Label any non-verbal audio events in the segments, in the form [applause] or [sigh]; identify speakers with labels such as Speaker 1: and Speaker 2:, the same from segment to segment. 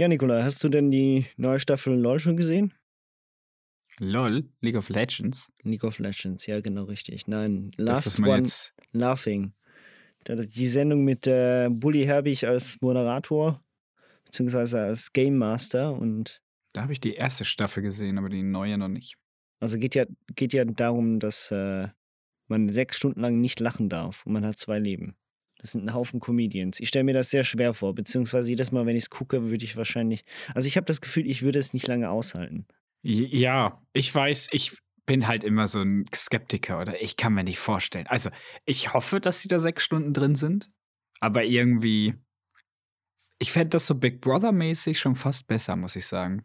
Speaker 1: Ja, Nikola, hast du denn die neue Staffel LOL schon gesehen?
Speaker 2: LOL, League of Legends.
Speaker 1: League of Legends, ja, genau richtig. Nein,
Speaker 2: Das,
Speaker 1: Last
Speaker 2: man
Speaker 1: One
Speaker 2: jetzt.
Speaker 1: Laughing. Die Sendung mit äh, Bully Herbig als Moderator, beziehungsweise als Game Master. Und
Speaker 2: Da habe ich die erste Staffel gesehen, aber die neue noch nicht.
Speaker 1: also geht ja, geht ja darum, dass äh, man sechs Stunden lang nicht lachen darf und man hat zwei Leben. Das sind ein Haufen Comedians. Ich stelle mir das sehr schwer vor, beziehungsweise jedes Mal, wenn ich es gucke, würde ich wahrscheinlich. Also ich habe das Gefühl, ich würde es nicht lange aushalten.
Speaker 2: Ja, ich weiß, ich bin halt immer so ein Skeptiker oder ich kann mir nicht vorstellen. Also, ich hoffe, dass sie da sechs Stunden drin sind, aber irgendwie. Ich fände das so Big Brother-mäßig schon fast besser, muss ich sagen.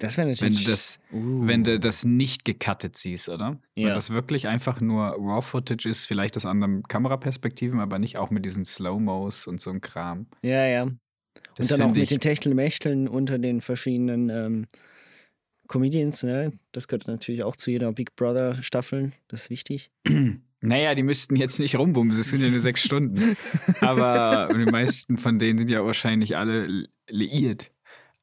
Speaker 1: Das wäre
Speaker 2: Wenn
Speaker 1: natürlich.
Speaker 2: du das,
Speaker 1: Uh.
Speaker 2: wenn du das nicht gecuttet siehst, oder?
Speaker 1: Ja.
Speaker 2: Wenn das wirklich einfach nur Raw-Footage ist, vielleicht aus anderen Kameraperspektiven, aber nicht auch mit diesen Slow-Mos und so ein Kram.
Speaker 1: Ja, ja.
Speaker 2: Das
Speaker 1: und dann auch mit den Techtelmechteln unter den verschiedenen ähm, Comedians, ne? Das gehört natürlich auch zu jeder Big Brother Staffel. Das ist wichtig. [clears throat]
Speaker 2: Naja, die müssten jetzt nicht rumbumsen, es sind ja nur sechs Stunden. [laughs] Aber die meisten von denen sind ja wahrscheinlich alle li- liiert.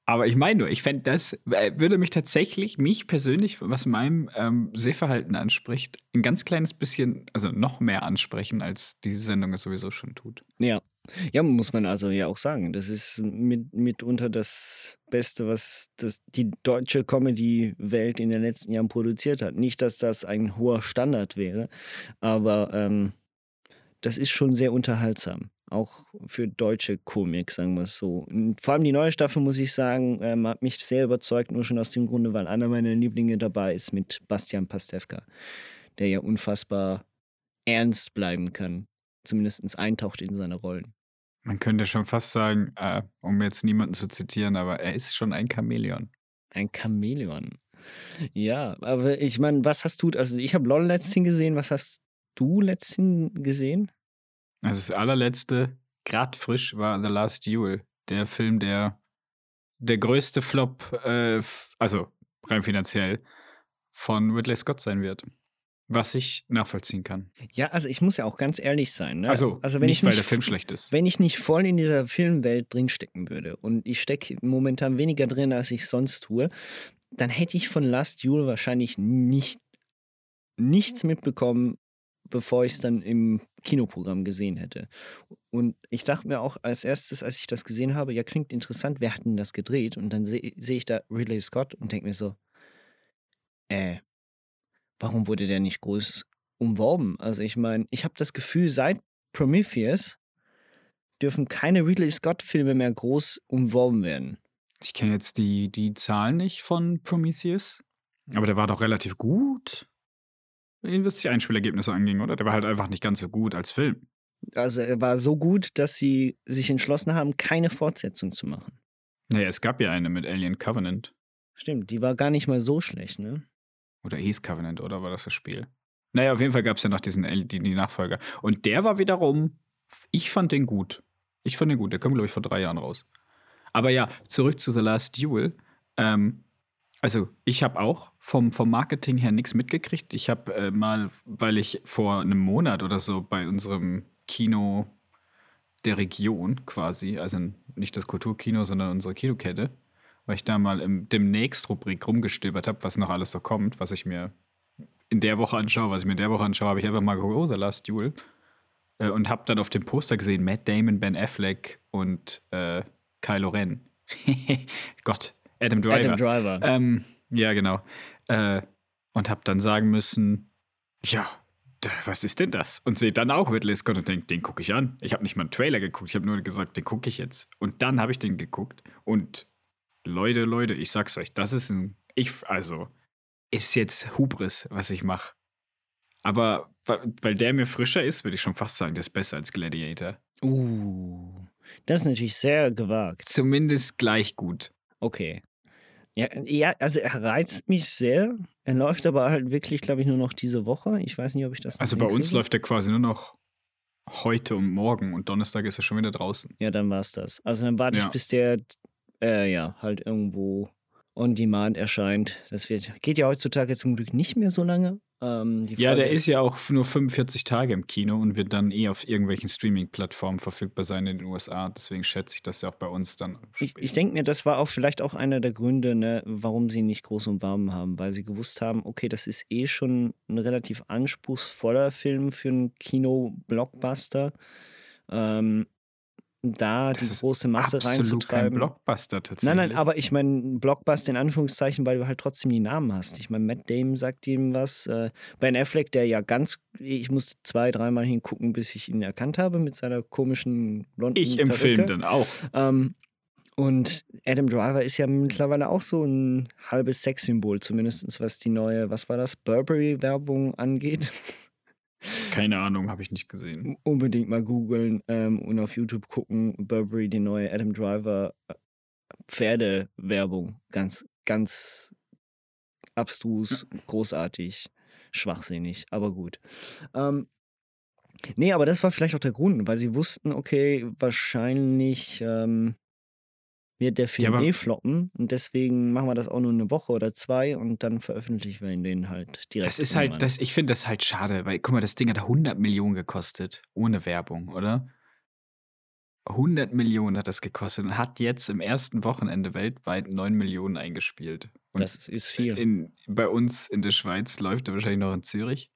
Speaker 2: Aber ich meine nur, ich fände das, äh, würde mich tatsächlich, mich persönlich, was meinem ähm, Sehverhalten anspricht, ein ganz kleines bisschen, also noch mehr ansprechen, als diese Sendung es sowieso schon tut.
Speaker 1: Ja. Ja, muss man also ja auch sagen. Das ist mit, mitunter das Beste, was das, die deutsche Comedy-Welt in den letzten Jahren produziert hat. Nicht, dass das ein hoher Standard wäre, aber ähm, das ist schon sehr unterhaltsam. Auch für deutsche Komik, sagen wir es so. Und vor allem die neue Staffel, muss ich sagen, ähm, hat mich sehr überzeugt, nur schon aus dem Grunde, weil einer meiner Lieblinge dabei ist mit Bastian Pastewka, der ja unfassbar ernst bleiben kann. Zumindest eintaucht in seine Rollen.
Speaker 2: Man könnte schon fast sagen, äh, um jetzt niemanden zu zitieren, aber er ist schon ein Chamäleon.
Speaker 1: Ein Chamäleon. Ja, aber ich meine, was hast du, also ich habe LOL letztens gesehen, was hast du letztens gesehen?
Speaker 2: Also das allerletzte, grad frisch, war The Last Duel. Der Film, der der größte Flop, äh, also rein finanziell, von Ridley Scott sein wird. Was ich nachvollziehen kann.
Speaker 1: Ja, also ich muss ja auch ganz ehrlich sein. Ne?
Speaker 2: Also,
Speaker 1: also wenn
Speaker 2: nicht,
Speaker 1: ich
Speaker 2: weil der Film schlecht ist.
Speaker 1: Wenn ich nicht voll in dieser Filmwelt drinstecken würde und ich stecke momentan weniger drin, als ich sonst tue, dann hätte ich von Last Duel wahrscheinlich nicht, nichts mitbekommen, bevor ich es dann im Kinoprogramm gesehen hätte. Und ich dachte mir auch als erstes, als ich das gesehen habe, ja, klingt interessant, wer hat denn das gedreht? Und dann sehe seh ich da Ridley Scott und denke mir so, äh, warum wurde der nicht groß umworben? Also ich meine, ich habe das Gefühl, seit Prometheus dürfen keine Ridley Scott-Filme mehr groß umworben werden.
Speaker 2: Ich kenne jetzt die, die Zahlen nicht von Prometheus, aber der war doch relativ gut, was die Einspielergebnisse anging, oder? Der war halt einfach nicht ganz so gut als Film.
Speaker 1: Also er war so gut, dass sie sich entschlossen haben, keine Fortsetzung zu machen.
Speaker 2: Naja, es gab ja eine mit Alien Covenant.
Speaker 1: Stimmt, die war gar nicht mal so schlecht, ne?
Speaker 2: Oder hieß Covenant, oder war das das Spiel? Naja, auf jeden Fall gab es ja noch diesen die, die Nachfolger. Und der war wiederum, ich fand den gut. Ich fand den gut. Der kam, glaube ich, vor drei Jahren raus. Aber ja, zurück zu The Last Duel. Ähm, also, ich habe auch vom, vom Marketing her nichts mitgekriegt. Ich habe äh, mal, weil ich vor einem Monat oder so bei unserem Kino der Region quasi, also nicht das Kulturkino, sondern unsere Kinokette, weil ich da mal im Demnächst-Rubrik rumgestöbert habe, was noch alles so kommt, was ich mir in der Woche anschaue, was ich mir in der Woche anschaue, habe ich einfach mal geguckt, oh, The Last Duel. Äh, und habe dann auf dem Poster gesehen, Matt Damon, Ben Affleck und äh, Kylo Ren. [laughs] Gott, Adam Driver.
Speaker 1: Adam Driver.
Speaker 2: Ähm, ja, genau. Äh, und habe dann sagen müssen, ja, was ist denn das? Und sehe dann auch Ridley Scott und denke, den gucke ich an. Ich habe nicht mal einen Trailer geguckt, ich habe nur gesagt, den gucke ich jetzt. Und dann habe ich den geguckt und Leute, Leute, ich sag's euch, das ist ein, ich, also, ist jetzt Hubris, was ich mache. Aber weil der mir frischer ist, würde ich schon fast sagen, der ist besser als Gladiator.
Speaker 1: Uh. Das ist natürlich sehr gewagt.
Speaker 2: Zumindest gleich gut.
Speaker 1: Okay. Ja, ja, also er reizt mich sehr. Er läuft aber halt wirklich, glaube ich, nur noch diese Woche. Ich weiß nicht, ob ich das.
Speaker 2: Also bei uns läuft er quasi nur noch heute und morgen und Donnerstag ist er schon wieder draußen.
Speaker 1: Ja, dann war's das. Also dann warte
Speaker 2: Ja.
Speaker 1: ich, bis der, äh, ja, halt irgendwo on demand erscheint. Das wird, geht ja heutzutage zum Glück nicht mehr so lange. Ähm,
Speaker 2: Ja, der ist ja auch nur 45 Tage im Kino und wird dann eh auf irgendwelchen Streaming-Plattformen verfügbar sein in den USA. Deswegen schätze ich, dass er auch bei uns dann.
Speaker 1: Ich, ich denke mir, das war auch vielleicht auch einer der Gründe, ne, warum sie ihn nicht groß und warm haben, weil sie gewusst haben, okay, das ist eh schon ein relativ anspruchsvoller Film für einen Kino-Blockbuster. Ähm, da
Speaker 2: Das
Speaker 1: die große Masse
Speaker 2: Absolut kein
Speaker 1: reinzutreiben.
Speaker 2: Blockbuster tatsächlich.
Speaker 1: Nein, nein, aber ich meine Blockbuster in Anführungszeichen, weil du halt trotzdem die Namen hast. Ich meine, Matt Damon sagt ihm was. Äh, ben Affleck, der ja ganz, ich musste zwei, dreimal hingucken, bis ich ihn erkannt habe mit seiner komischen blonden
Speaker 2: Ich im. Film dann auch.
Speaker 1: Ähm, und Adam Driver ist ja mittlerweile auch so ein halbes Sexsymbol, zumindest was die neue, was war das, Burberry-Werbung angeht.
Speaker 2: Keine Ahnung, habe ich nicht gesehen.
Speaker 1: Unbedingt mal googeln ähm, und auf YouTube gucken. Burberry, die neue Adam Driver äh, Pferdewerbung. Ganz, ganz abstrus, großartig, schwachsinnig, aber gut. Ähm, nee, aber das war vielleicht auch der Grund, weil sie wussten, okay, wahrscheinlich ähm, wird der Film
Speaker 2: aber-
Speaker 1: eh floppen und deswegen machen wir das auch nur eine Woche oder zwei und dann veröffentlichen wir ihn den halt direkt.
Speaker 2: Das ist
Speaker 1: irgendwann.
Speaker 2: halt, das, ich finde das halt schade, weil, guck mal, das Ding hat 100 Millionen gekostet, ohne Werbung, oder? 100 Millionen hat das gekostet und hat jetzt im ersten Wochenende weltweit 9 Millionen eingespielt. Und
Speaker 1: Das ist viel.
Speaker 2: In, bei uns in der Schweiz läuft er wahrscheinlich noch in Zürich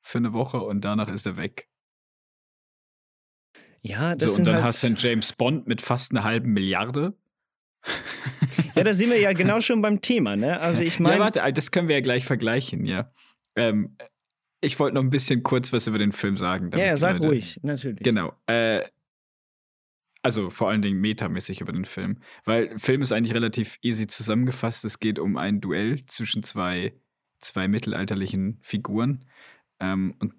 Speaker 2: für eine Woche und danach ist er weg.
Speaker 1: Ja, das
Speaker 2: So, und dann
Speaker 1: halt,
Speaker 2: hast du einen James Bond mit fast einer halben Milliarde. [laughs]
Speaker 1: Ja, da sind wir ja genau schon beim Thema, ne? Also ich
Speaker 2: ja,
Speaker 1: meine,
Speaker 2: warte, das können wir ja gleich vergleichen, ja. Ähm, ich wollte noch ein bisschen kurz was über den Film sagen.
Speaker 1: ja, ja, sag
Speaker 2: Leute-
Speaker 1: ruhig, natürlich.
Speaker 2: Genau. Äh, also vor allen Dingen metamäßig über den Film. Weil der Film ist eigentlich relativ easy zusammengefasst. Es geht um ein Duell zwischen zwei, zwei mittelalterlichen Figuren. Ähm, und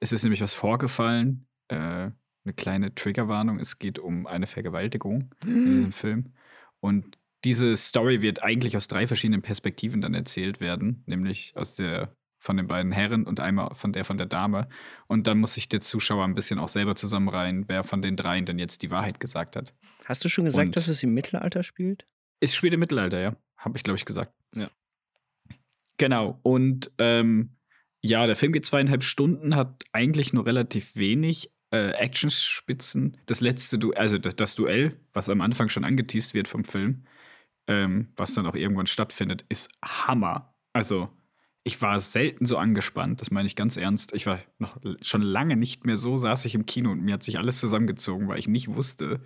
Speaker 2: es ist nämlich was vorgefallen. Äh, eine kleine Triggerwarnung. Es geht um eine Vergewaltigung in diesem [gasps] Film. Und diese Story wird eigentlich aus drei verschiedenen Perspektiven dann erzählt werden, nämlich aus der von den beiden Herren und einmal von der von der Dame. Und dann muss sich der Zuschauer ein bisschen auch selber zusammenreihen, wer von den dreien denn jetzt die Wahrheit gesagt hat.
Speaker 1: Hast du schon gesagt,
Speaker 2: Und-
Speaker 1: dass es im Mittelalter spielt?
Speaker 2: Es spielt im Mittelalter, ja. Habe ich, glaube ich, gesagt.
Speaker 1: Ja.
Speaker 2: Genau. Und ähm, ja, der Film geht zweieinhalb Stunden, hat eigentlich nur relativ wenig äh, Actionspitzen. Das letzte Duell, also das, das Duell, was am Anfang schon angeteased wird vom Film, ähm, was dann auch irgendwann stattfindet, ist Hammer. Also, ich war selten so angespannt, das meine ich ganz ernst. Ich war noch schon lange nicht mehr so, saß ich im Kino und mir hat sich alles zusammengezogen, weil ich nicht wusste,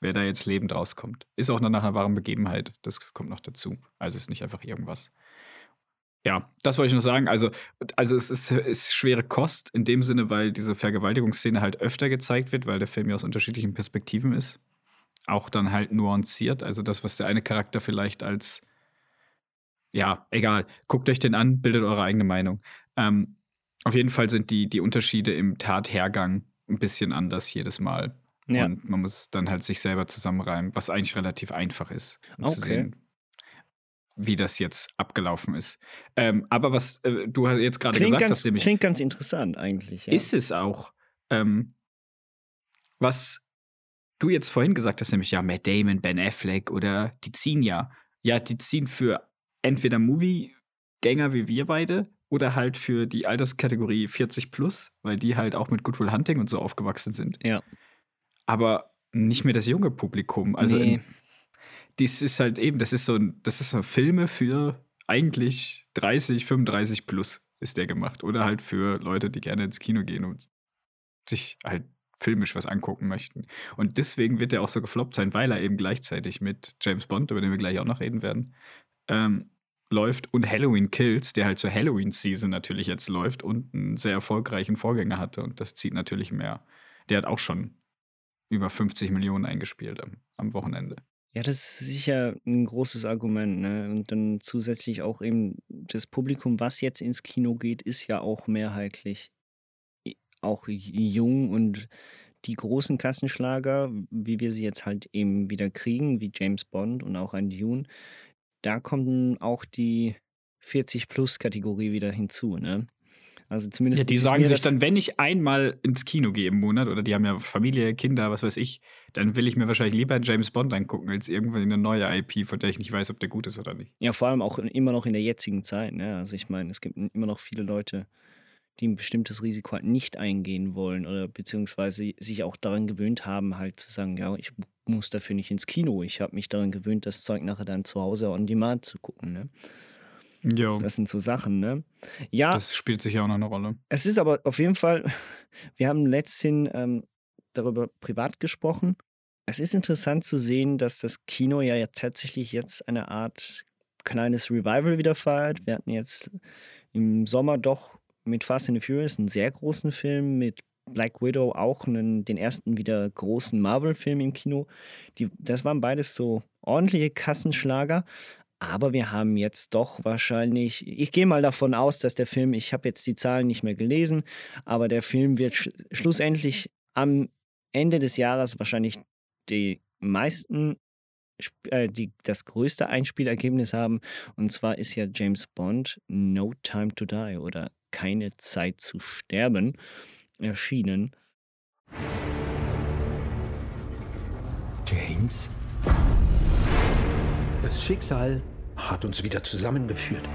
Speaker 2: wer da jetzt lebend rauskommt. Ist auch nach einer wahren Begebenheit. Das kommt noch dazu. Also ist nicht einfach irgendwas. Ja, das wollte ich noch sagen. Also, also es ist, ist schwere Kost in dem Sinne, weil diese Vergewaltigungsszene halt öfter gezeigt wird, weil der Film ja aus unterschiedlichen Perspektiven ist. Auch dann halt nuanciert. Also das, was der eine Charakter vielleicht als ja, egal. Guckt euch den an, bildet eure eigene Meinung. Ähm, auf jeden Fall sind die, die Unterschiede im Tathergang ein bisschen anders jedes Mal.
Speaker 1: Ja.
Speaker 2: Und man muss dann halt sich selber zusammenreimen, was eigentlich relativ einfach ist, um zu
Speaker 1: Okay.
Speaker 2: sehen, wie das jetzt abgelaufen ist. Ähm, aber was äh, du hast jetzt gerade gesagt
Speaker 1: ganz,
Speaker 2: hast, nämlich
Speaker 1: klingt ganz interessant eigentlich. Ja.
Speaker 2: ist es auch. Ähm, was du jetzt vorhin gesagt hast, nämlich ja, Matt Damon, Ben Affleck oder die ziehen ja. Ja, die ziehen für entweder Movie-Gänger wie wir beide oder halt für die Alterskategorie 40 plus, weil die halt auch mit Good Will Hunting und so aufgewachsen sind.
Speaker 1: Ja.
Speaker 2: Aber nicht mehr das junge Publikum. Also
Speaker 1: Nee.
Speaker 2: in, dies ist halt eben, das ist so ein, das ist so Filme für eigentlich 30, 35 plus ist der gemacht. Oder halt für Leute, die gerne ins Kino gehen und sich halt filmisch was angucken möchten. Und deswegen wird er auch so gefloppt sein, weil er eben gleichzeitig mit James Bond, über den wir gleich auch noch reden werden, ähm, läuft und Halloween Kills, der halt zur Halloween-Season natürlich jetzt läuft und einen sehr erfolgreichen Vorgänger hatte. Und das zieht natürlich mehr. Der hat auch schon über 50 Millionen eingespielt am, am Wochenende.
Speaker 1: Ja, das ist sicher ein großes Argument. Ne? Und dann zusätzlich auch eben das Publikum, was jetzt ins Kino geht, ist ja auch mehrheitlich auch jung und die großen Kassenschlager, wie wir sie jetzt halt eben wieder kriegen, wie James Bond und auch ein Dune, da kommt auch die 40-Plus-Kategorie wieder hinzu, ne? Also zumindest.
Speaker 2: Ja, die sagen sich dann, wenn ich einmal ins Kino gehe im Monat oder die haben ja Familie, Kinder, was weiß ich, dann will ich mir wahrscheinlich lieber einen James Bond angucken, als irgendwann eine neue IP, von der ich nicht weiß, ob der gut ist oder nicht.
Speaker 1: Ja, vor allem auch immer noch in der jetzigen Zeit. Ne? Also ich meine, es gibt immer noch viele Leute, die ein bestimmtes Risiko halt nicht eingehen wollen oder beziehungsweise sich auch daran gewöhnt haben, halt zu sagen, ja, ich muss dafür nicht ins Kino. Ich habe mich daran gewöhnt, das Zeug nachher dann zu Hause on demand zu gucken. Ne?
Speaker 2: Jo,
Speaker 1: Das sind so Sachen, ne? Ja,
Speaker 2: das spielt sicher auch noch eine Rolle.
Speaker 1: es ist aber auf jeden Fall, [laughs] wir haben letzthin ähm, darüber privat gesprochen. Es ist interessant zu sehen, dass das Kino ja, ja tatsächlich jetzt eine Art kleines Revival wieder feiert. Wir hatten jetzt im Sommer doch mit Fast and the Furious einen sehr großen Film, mit Black Widow auch einen, den ersten wieder großen Marvel-Film im Kino. Die, das waren beides so ordentliche Kassenschlager. Aber wir haben jetzt doch wahrscheinlich, ich gehe mal davon aus, dass der Film, ich habe jetzt die Zahlen nicht mehr gelesen, aber der Film wird sch schlussendlich am Ende des Jahres wahrscheinlich die meisten, äh, die, das größte Einspielergebnis haben. Und zwar ist ja James Bond No Time to Die oder Keine Zeit zu sterben erschienen.
Speaker 3: James? Das Schicksal hat uns wieder zusammengeführt.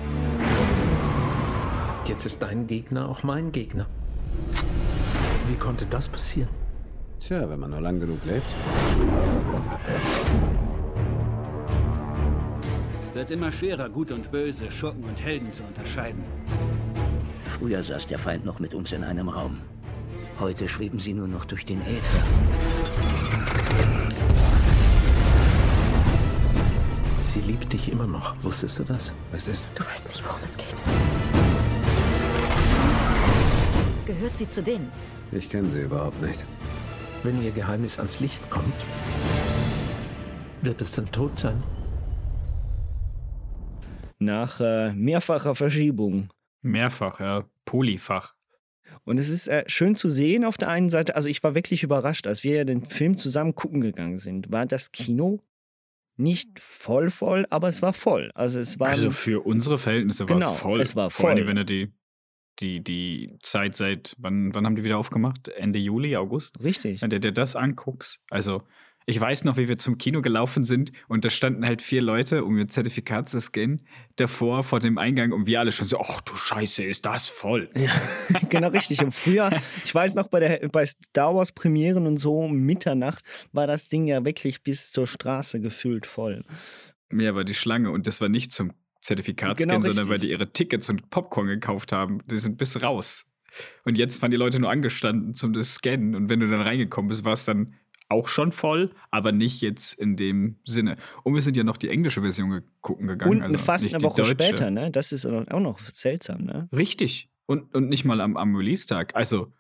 Speaker 3: Jetzt ist dein Gegner auch mein Gegner. Wie konnte das passieren?
Speaker 4: Tja, wenn man nur lang genug lebt.
Speaker 5: Wird immer schwerer, Gut und Böse, Schurken und Helden zu unterscheiden.
Speaker 6: Früher saß der Feind noch mit uns in einem Raum. Heute schweben sie nur noch durch den Äther.
Speaker 3: Sie liebt dich immer noch. Wusstest du das?
Speaker 4: Was ist?
Speaker 7: Du weißt nicht, worum es geht. Gehört sie zu denen?
Speaker 4: Ich kenne sie überhaupt nicht.
Speaker 3: Wenn ihr Geheimnis ans Licht kommt, wird es dann tot sein.
Speaker 1: Nach äh, mehrfacher Verschiebung
Speaker 2: Mehrfach, ja. Polyfach.
Speaker 1: Und es ist äh, schön zu sehen auf der einen Seite, also ich war wirklich überrascht, als wir ja den Film zusammen gucken gegangen sind, war das Kino nicht voll voll, aber es war voll. Also es war
Speaker 2: Also für unsere Verhältnisse war
Speaker 1: Genau,
Speaker 2: es voll.
Speaker 1: es war
Speaker 2: Vor allem,
Speaker 1: voll.
Speaker 2: wenn du die, die, die Zeit seit, wann, wann haben die wieder aufgemacht? Ende Juli, August?
Speaker 1: richtig.
Speaker 2: Wenn du dir das anguckst. Also, ich weiß noch, wie wir zum Kino gelaufen sind und da standen halt vier Leute, um ihr Zertifikat zu scannen, davor vor dem Eingang und wir alle schon so, ach du Scheiße, ist das voll. [laughs]
Speaker 1: genau richtig. Und früher, ich weiß noch, bei, der, bei Star Wars Premieren und so um Mitternacht war das Ding ja wirklich bis zur Straße gefüllt voll.
Speaker 2: Mehr war die Schlange und das war nicht zum Zertifikatscan,
Speaker 1: Genau,
Speaker 2: sondern weil die ihre Tickets und Popcorn gekauft haben. Die sind bis raus. Und jetzt waren die Leute nur angestanden zum das Scannen und wenn du dann reingekommen bist, war es dann auch schon voll, aber nicht jetzt in dem Sinne. Und wir sind ja noch die englische Version gucken gegangen.
Speaker 1: Und
Speaker 2: also
Speaker 1: fast eine Woche
Speaker 2: deutsche.
Speaker 1: später, ne? Das ist auch noch seltsam, ne?
Speaker 2: Richtig. Und, und nicht mal am, am Release-Tag. Also,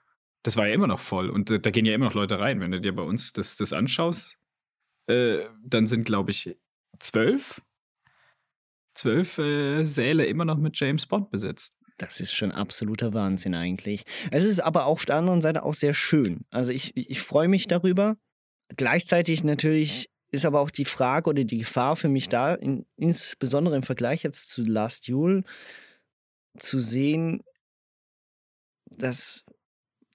Speaker 2: das war ja immer noch voll. Und äh, da gehen ja immer noch Leute rein. Wenn du dir bei uns das, das anschaust, äh, dann sind, glaube ich, zwölf, zwölf äh, Säle immer noch mit James Bond besetzt.
Speaker 1: Das ist schon absoluter Wahnsinn eigentlich. Es ist aber auf der anderen Seite auch sehr schön. Also ich ich freue mich darüber. Gleichzeitig natürlich ist aber auch die Frage oder die Gefahr für mich da, in, insbesondere im Vergleich jetzt zu Last Duel, zu sehen, dass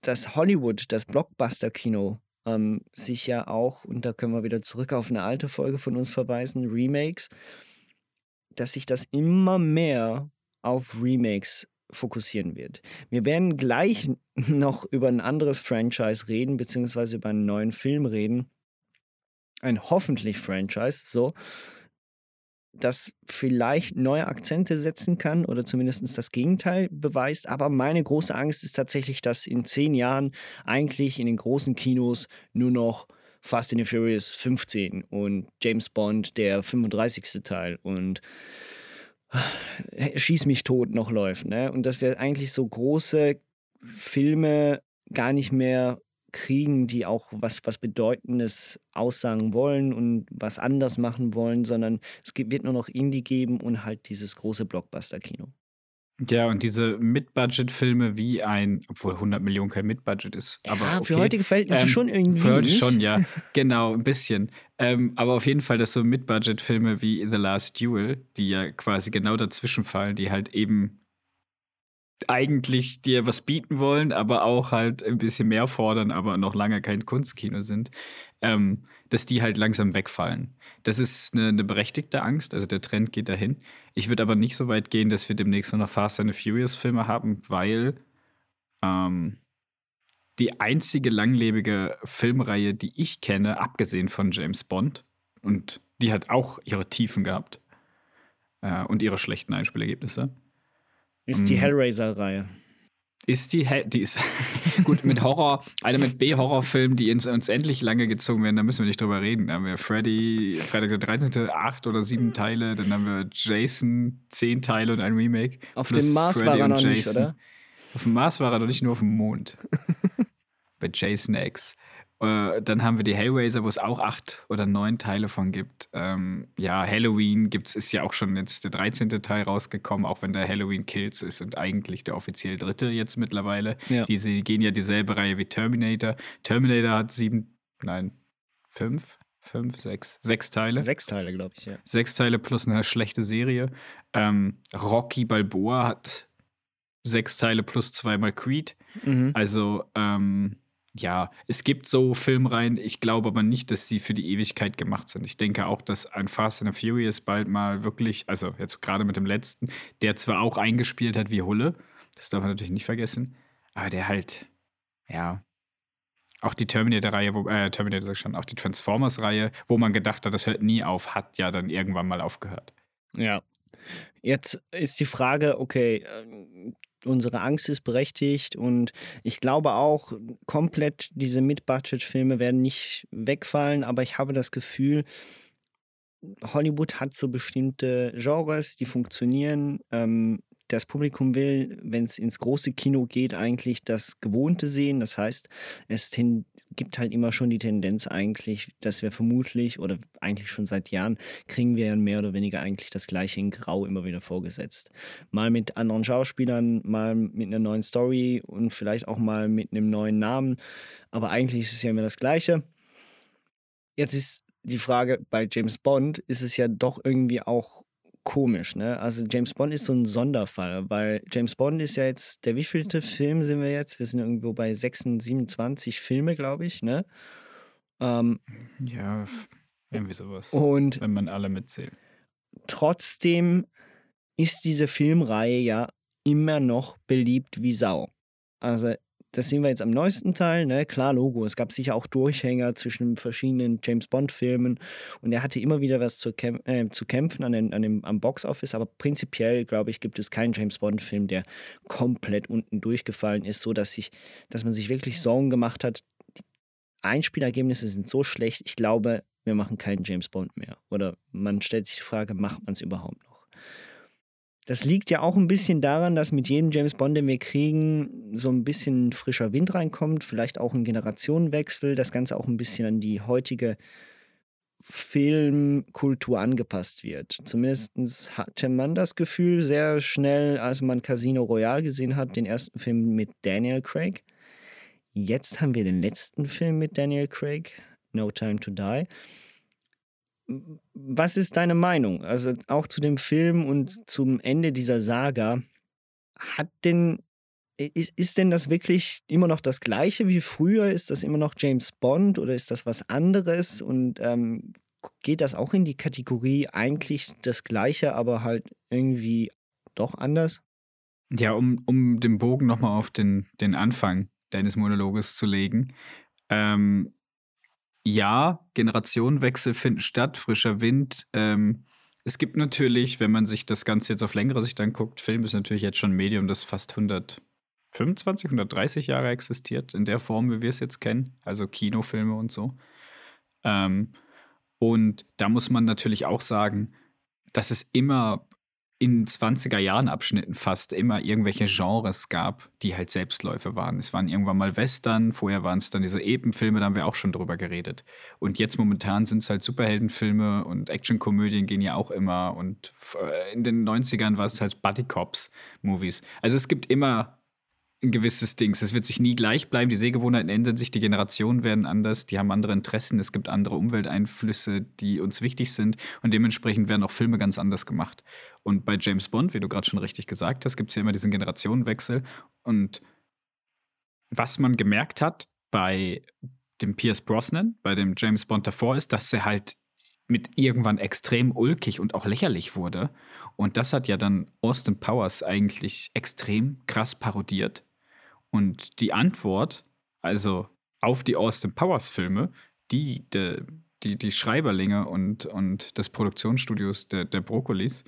Speaker 1: das Hollywood, das Blockbuster-Kino, ähm, sich ja auch, und da können wir wieder zurück auf eine alte Folge von uns verweisen, Remakes, dass sich das immer mehr auf Remakes fokussieren wird. Wir werden gleich [laughs] noch über ein anderes Franchise reden, beziehungsweise über einen neuen Film reden. Ein hoffentlich Franchise, so, das vielleicht neue Akzente setzen kann oder zumindest das Gegenteil beweist. Aber meine große Angst ist tatsächlich, dass in zehn Jahren eigentlich in den großen Kinos nur noch Fast and the Furious 15 und James Bond der 35. Teil und Schieß mich tot noch läuft. Ne? Und dass wir eigentlich so große Filme gar nicht mehr kriegen, die auch was, was Bedeutendes aussagen wollen und was anders machen wollen, sondern es wird nur noch Indie geben und halt dieses große Blockbuster-Kino.
Speaker 2: Ja, und diese Mid-Budget-Filme wie ein, obwohl 100 Millionen kein Mid-Budget ist. Aber
Speaker 1: Ja,
Speaker 2: okay.
Speaker 1: für heutige Verhältnisse
Speaker 2: Ähm,
Speaker 1: schon irgendwie.
Speaker 2: Für heute
Speaker 1: nicht?
Speaker 2: schon, ja. [laughs] Genau, ein bisschen. Ähm, aber auf jeden Fall, dass so Mid-Budget-Filme wie The Last Duel, die ja quasi genau dazwischen fallen, die halt eben eigentlich dir was bieten wollen, aber auch halt ein bisschen mehr fordern, aber noch lange kein Kunstkino sind, ähm, dass die halt langsam wegfallen. Das ist eine, eine berechtigte Angst, also der Trend geht dahin. Ich würde aber nicht so weit gehen, dass wir demnächst noch Fast and Furious Filme haben, weil ähm, die einzige langlebige Filmreihe, die ich kenne, abgesehen von James Bond, und die hat auch ihre Tiefen gehabt äh, und ihre schlechten Einspielergebnisse,
Speaker 1: Ist die
Speaker 2: Mm.
Speaker 1: Hellraiser-Reihe.
Speaker 2: ist die, Hel- die ist [laughs] gut mit Horror, einer mit B-Horrorfilmen, die ins, uns endlich lange gezogen werden, da müssen wir nicht drüber reden. Da haben wir Freddy, Freitag der 13., acht oder sieben Teile, dann haben wir Jason, zehn Teile und ein Remake.
Speaker 1: Auf dem Mars
Speaker 2: Freddy
Speaker 1: war er
Speaker 2: und
Speaker 1: noch nicht,
Speaker 2: Jason.
Speaker 1: oder?
Speaker 2: Auf dem Mars war er doch nicht nur auf dem Mond. [laughs] Bei Jason X. Äh, dann haben wir die Hellraiser, wo es auch acht oder neun Teile von gibt. Ähm, ja, Halloween gibt's, ist ja auch schon jetzt der 13. Teil rausgekommen, auch wenn der Halloween Kills ist und eigentlich der offiziell dritte jetzt mittlerweile.
Speaker 1: Ja.
Speaker 2: Diese gehen ja dieselbe Reihe wie Terminator. Terminator hat sieben, nein, fünf, fünf, sechs, sechs Teile.
Speaker 1: Sechs Teile, glaube ich, ja.
Speaker 2: Sechs Teile plus eine schlechte Serie. Ähm, Rocky Balboa hat sechs Teile plus zweimal Creed.
Speaker 1: Mhm.
Speaker 2: Also, ähm, ja, es gibt so Filmreihen, ich glaube aber nicht, dass sie für die Ewigkeit gemacht sind. Ich denke auch, dass ein Fast and the Furious bald mal wirklich, also jetzt gerade mit dem letzten, der zwar auch eingespielt hat wie Hulle, das darf man natürlich nicht vergessen, aber der halt, ja, auch die Terminator-Reihe, wo, äh, Terminator sag ich schon, auch die Transformers-Reihe, wo man gedacht hat, das hört nie auf, hat ja dann irgendwann mal aufgehört.
Speaker 1: Ja. Jetzt ist die Frage, okay, äh, unsere Angst ist berechtigt und ich glaube auch, komplett diese Mid-Budget-Filme werden nicht wegfallen, aber ich habe das Gefühl, Hollywood hat so bestimmte Genres, die funktionieren. Ähm, das Publikum will, wenn es ins große Kino geht, eigentlich das Gewohnte sehen. Das heißt, es gibt halt immer schon die Tendenz eigentlich, dass wir vermutlich oder eigentlich schon seit Jahren kriegen wir ja mehr oder weniger eigentlich das gleiche in Grau immer wieder vorgesetzt. Mal mit anderen Schauspielern, mal mit einer neuen Story und vielleicht auch mal mit einem neuen Namen. Aber eigentlich ist es ja immer das Gleiche. Jetzt ist die Frage, bei James Bond ist es ja doch irgendwie auch komisch, ne? Also James Bond ist so ein Sonderfall, weil James Bond ist ja jetzt, der wievielte Film sind wir jetzt? Wir sind irgendwo bei 26, 27 Filme, glaube ich, ne? Ähm,
Speaker 2: Ja, irgendwie sowas.
Speaker 1: und
Speaker 2: Wenn man alle mitzählt.
Speaker 1: trotzdem ist diese Filmreihe ja immer noch beliebt wie Sau. Also, das sehen wir jetzt am neuesten Teil, ne? Klar, Logo. Es gab sicher auch Durchhänger zwischen verschiedenen James Bond-Filmen und er hatte immer wieder was zu, kämp äh, zu kämpfen an den, an dem, am Box-Office, aber prinzipiell, glaube ich, gibt es keinen James Bond-Film, der komplett unten durchgefallen ist, so dass, sich, dass man sich wirklich Sorgen gemacht hat. Die Einspielergebnisse sind so schlecht, ich glaube, wir machen keinen James Bond mehr. Oder man stellt sich die Frage, macht man es überhaupt noch? Das liegt ja auch ein bisschen daran, dass mit jedem James Bond, den wir kriegen, so ein bisschen frischer Wind reinkommt, vielleicht auch ein Generationenwechsel, das Ganze auch ein bisschen an die heutige Filmkultur angepasst wird. Zumindest hatte man das Gefühl sehr schnell, als man Casino Royale gesehen hat, den ersten Film mit Daniel Craig. Jetzt haben wir den letzten Film mit Daniel Craig, No Time to Die. Was ist deine Meinung? Also auch zu dem Film und zum Ende dieser Saga. Hat denn, ist, ist denn das wirklich immer noch das gleiche wie früher? Ist das immer noch James Bond oder ist das was anderes? Und ähm, geht das auch in die Kategorie eigentlich das gleiche, aber halt irgendwie doch anders?
Speaker 2: Ja, um, um den Bogen nochmal auf den, den Anfang deines Monologes zu legen. Ähm, ja, Generationenwechsel finden statt, frischer Wind. Ähm, es gibt natürlich, wenn man sich das Ganze jetzt auf längere Sicht anguckt, Film ist natürlich jetzt schon ein Medium, das fast 125, 130 Jahre existiert, in der Form, wie wir es jetzt kennen, also Kinofilme und so. Ähm, und da muss man natürlich auch sagen, dass es immer in 20er Jahren Abschnitten fast immer irgendwelche Genres gab, die halt Selbstläufe waren. Es waren irgendwann mal Western, vorher waren es dann diese Epenfilme, da haben wir auch schon drüber geredet. Und jetzt momentan sind es halt Superheldenfilme und Actionkomödien gehen ja auch immer und äh, in den 90ern war es halt Buddy Cops Movies. Also es gibt immer ein gewisses Dings. Es wird sich nie gleich bleiben. Die Sehgewohnheiten ändern sich, die Generationen werden anders, die haben andere Interessen, es gibt andere Umwelteinflüsse, die uns wichtig sind und dementsprechend werden auch Filme ganz anders gemacht. Und bei James Bond, wie du gerade schon richtig gesagt hast, gibt es ja immer diesen Generationenwechsel. Und was man gemerkt hat bei dem Pierce Brosnan, bei dem James Bond davor, ist, dass er halt mit irgendwann extrem ulkig und auch lächerlich wurde. Und das hat ja dann Austin Powers eigentlich extrem krass parodiert. Und die Antwort, also auf die Austin Powers Filme, die, die, die, die Schreiberlinge und, und des Produktionsstudios der, der Brokkolis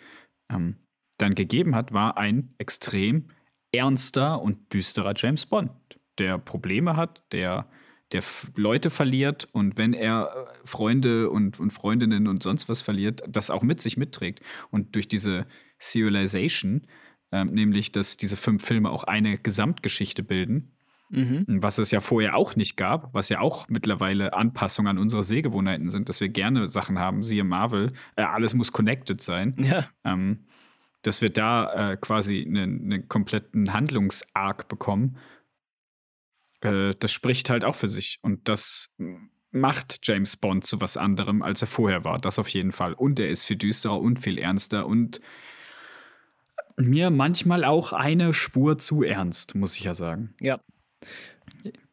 Speaker 2: ähm, dann gegeben hat, war ein extrem ernster und düsterer James Bond, der Probleme hat, der, der Leute verliert und wenn er äh, Freunde und, und Freundinnen und sonst was verliert, das auch mit sich mitträgt. Und durch diese Serialization ähm, nämlich dass diese fünf Filme auch eine Gesamtgeschichte bilden. Mhm. Was es ja vorher auch nicht gab, was ja auch mittlerweile Anpassungen an unsere Sehgewohnheiten sind, dass wir gerne Sachen haben, siehe Marvel, äh, alles muss connected sein.
Speaker 1: Ja.
Speaker 2: Ähm, dass wir da äh, quasi einen, einen kompletten Handlungsarg bekommen, äh, das spricht halt auch für sich. Und das macht James Bond zu was anderem, als er vorher war. Das auf jeden Fall. Und er ist viel düsterer und viel ernster und mir manchmal auch eine Spur zu ernst, muss ich ja sagen.
Speaker 1: Ja.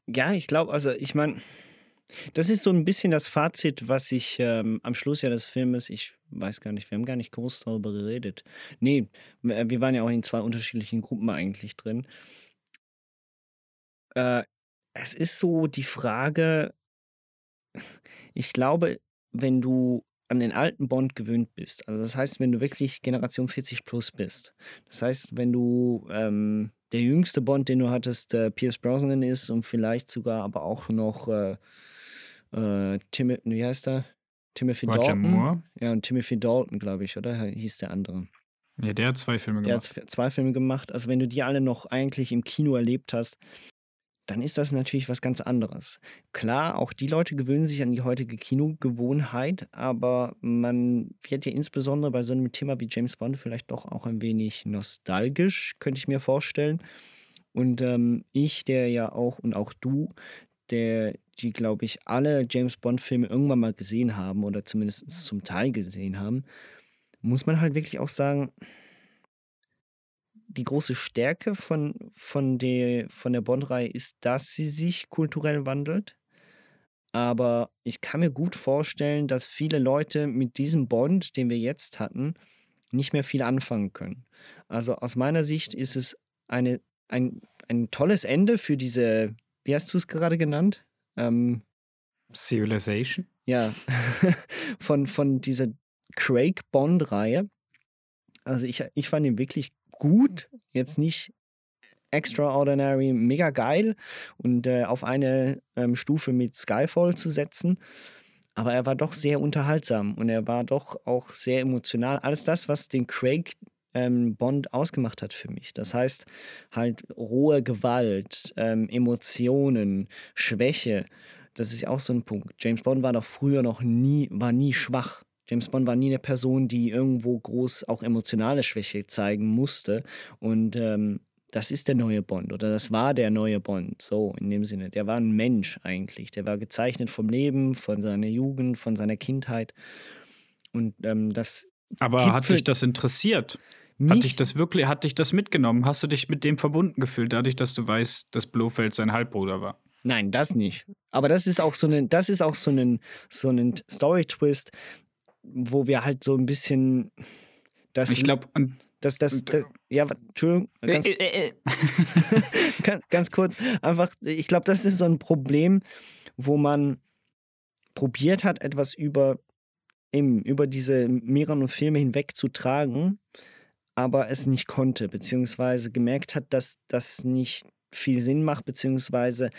Speaker 1: Ja, ich glaube, also ich meine, das ist so ein bisschen das Fazit, was ich ähm, am Schluss ja des Filmes, ich weiß gar nicht, wir haben gar nicht groß darüber geredet. Nee, wir waren ja auch in zwei unterschiedlichen Gruppen eigentlich drin. Äh, es ist so die Frage, ich glaube, wenn du an den alten Bond gewöhnt bist. Also das heißt, wenn du wirklich Generation 40 plus bist. Das heißt, wenn du ähm, der jüngste Bond, den du hattest, äh, Pierce Brosnan ist und vielleicht sogar aber auch noch äh, äh, Tim, wie heißt er? Timothy
Speaker 2: Roger
Speaker 1: Dalton.
Speaker 2: Moore.
Speaker 1: Ja, und Timothy Dalton, glaube ich, oder? Hieß der andere.
Speaker 2: Ja, der hat zwei Filme
Speaker 1: Der
Speaker 2: gemacht.
Speaker 1: hat zwei Filme gemacht. Also wenn du die alle noch eigentlich im Kino erlebt hast, dann ist das natürlich was ganz anderes. Klar, auch die Leute gewöhnen sich an die heutige Kinogewohnheit, aber man wird ja insbesondere bei so einem Thema wie James Bond vielleicht doch auch ein wenig nostalgisch, könnte ich mir vorstellen. Und ähm, ich, der ja auch, und auch du, der, die, glaube ich, alle James Bond-Filme irgendwann mal gesehen haben oder zumindest zum Teil gesehen haben, muss man halt wirklich auch sagen, die große Stärke von, von, der, von der Bond-Reihe ist, dass sie sich kulturell wandelt. Aber ich kann mir gut vorstellen, dass viele Leute mit diesem Bond, den wir jetzt hatten, nicht mehr viel anfangen können. Also aus meiner Sicht ist es eine, ein, ein tolles Ende für diese, wie hast du es gerade genannt? Ähm,
Speaker 2: Civilization?
Speaker 1: ja, [laughs] von, von dieser Craig Bond-Reihe. Also ich, ich fand ihn wirklich gut, jetzt nicht extraordinary, mega geil und äh, auf eine ähm, Stufe mit Skyfall zu setzen. Aber er war doch sehr unterhaltsam und er war doch auch sehr emotional. Alles das, was den Craig ähm, Bond ausgemacht hat für mich. Das heißt halt rohe Gewalt, ähm, Emotionen, Schwäche. Das ist ja auch so ein Punkt. James Bond war doch früher noch nie, war nie schwach. James Bond war nie eine Person, die irgendwo groß auch emotionale Schwäche zeigen musste. Und ähm, das ist der neue Bond oder das war der neue Bond, so in dem Sinne. Der war ein Mensch eigentlich. Der war gezeichnet vom Leben, von seiner Jugend, von seiner Kindheit. Und ähm, das.
Speaker 2: Aber hat dich das interessiert? Hat dich das wirklich, hat dich das mitgenommen? Hast du dich mit dem verbunden gefühlt, dadurch, dass du weißt, dass Blofeld sein Halbbruder war?
Speaker 1: Nein, das nicht. Aber das ist auch so ein, das ist auch so ein, so ein Story-Twist, wo wir halt so ein bisschen das.
Speaker 2: Ich glaube,
Speaker 1: das, das, das, ja, Entschuldigung, ganz,
Speaker 2: Äh, äh, äh. [laughs]
Speaker 1: ganz, kurz, einfach, ich glaube, das ist so ein Problem, wo man probiert hat, etwas über, eben, über diese mehreren Filme hinweg zu tragen, aber es nicht konnte, beziehungsweise gemerkt hat, dass das nicht viel Sinn macht, beziehungsweise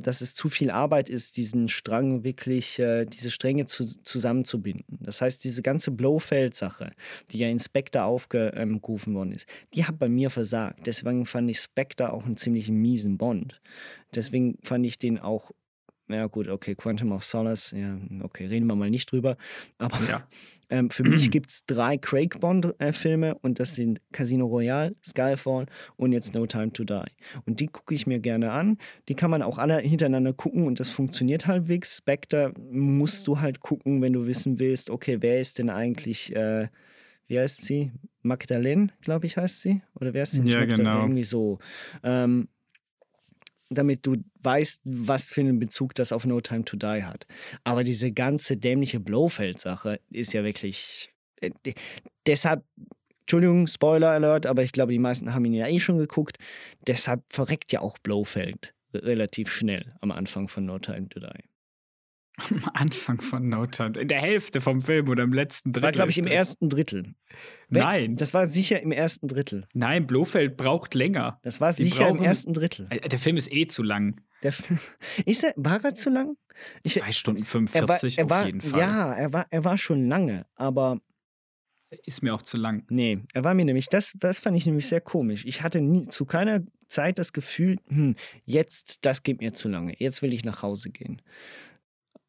Speaker 1: dass es zu viel Arbeit ist, diesen Strang wirklich, äh, diese Stränge zu, zusammenzubinden. Das heißt, diese ganze Blofeld-Sache, die ja in Spectre aufgerufen worden ist, die hat bei mir versagt. Deswegen fand ich Spectre auch einen ziemlich miesen Bond. Deswegen fand ich den auch ja gut, okay, Quantum of Solace, ja, okay, reden wir mal nicht drüber. Aber ja. Ähm, für mich [clears throat] gibt es drei Craig Bond-Filme und das sind Casino Royale, Skyfall und jetzt No Time to Die. Und die gucke ich mir gerne an. Die kann man auch alle hintereinander gucken und das funktioniert halbwegs. Spectre musst du halt gucken, wenn du wissen willst, okay, wer ist denn eigentlich, äh, wie heißt sie? Magdalene, glaube ich, heißt sie. Oder wer ist sie?
Speaker 2: Ja, genau.
Speaker 1: Irgendwie so. Ähm, damit du weißt, was für einen Bezug das auf No Time to Die hat. Aber diese ganze dämliche Blofeld-Sache ist ja wirklich. Äh, deshalb, Entschuldigung, Spoiler Alert, aber ich glaube, die meisten haben ihn ja eh schon geguckt. Deshalb verreckt ja auch Blofeld relativ schnell am Anfang von No Time to Die.
Speaker 2: Am Anfang von No Time, in der Hälfte vom Film oder im letzten Drittel.
Speaker 1: Das war, glaube ich, im ersten Drittel.
Speaker 2: Nein.
Speaker 1: Das war sicher im ersten Drittel.
Speaker 2: Nein, Blofeld braucht länger.
Speaker 1: Das war Die sicher brauchen, im ersten Drittel.
Speaker 2: Äh, der Film ist eh zu lang.
Speaker 1: Der Film, [laughs] ist er, war er zu lang?
Speaker 2: Ich, Zwei Stunden 45
Speaker 1: er war, er
Speaker 2: auf
Speaker 1: war,
Speaker 2: jeden Fall.
Speaker 1: Ja, er war, er war schon lange, aber.
Speaker 2: Ist mir auch zu lang.
Speaker 1: Nee, er war mir nämlich, das, das fand ich nämlich sehr komisch. Ich hatte nie, zu keiner Zeit das Gefühl, hm, jetzt, das geht mir zu lange. Jetzt will ich nach Hause gehen.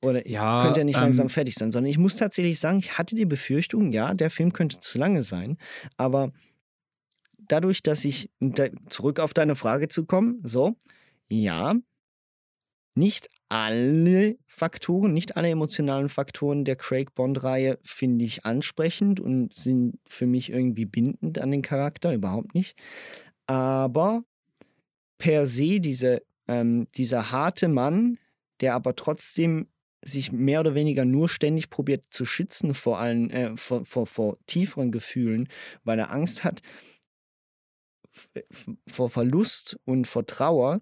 Speaker 1: Oder ja, könnte er nicht ähm, langsam fertig sein, sondern ich muss tatsächlich sagen, ich hatte die Befürchtung, ja, der Film könnte zu lange sein, aber dadurch, dass ich zurück auf deine Frage zu kommen, so, ja, nicht alle Faktoren, nicht alle emotionalen Faktoren der Craig Bond-Reihe finde ich ansprechend und sind für mich irgendwie bindend an den Charakter, überhaupt nicht. Aber per se diese, ähm, dieser harte Mann, der aber trotzdem sich mehr oder weniger nur ständig probiert zu schützen vor allen, äh, vor, vor, vor tieferen Gefühlen, weil er Angst hat vor Verlust und vor Trauer,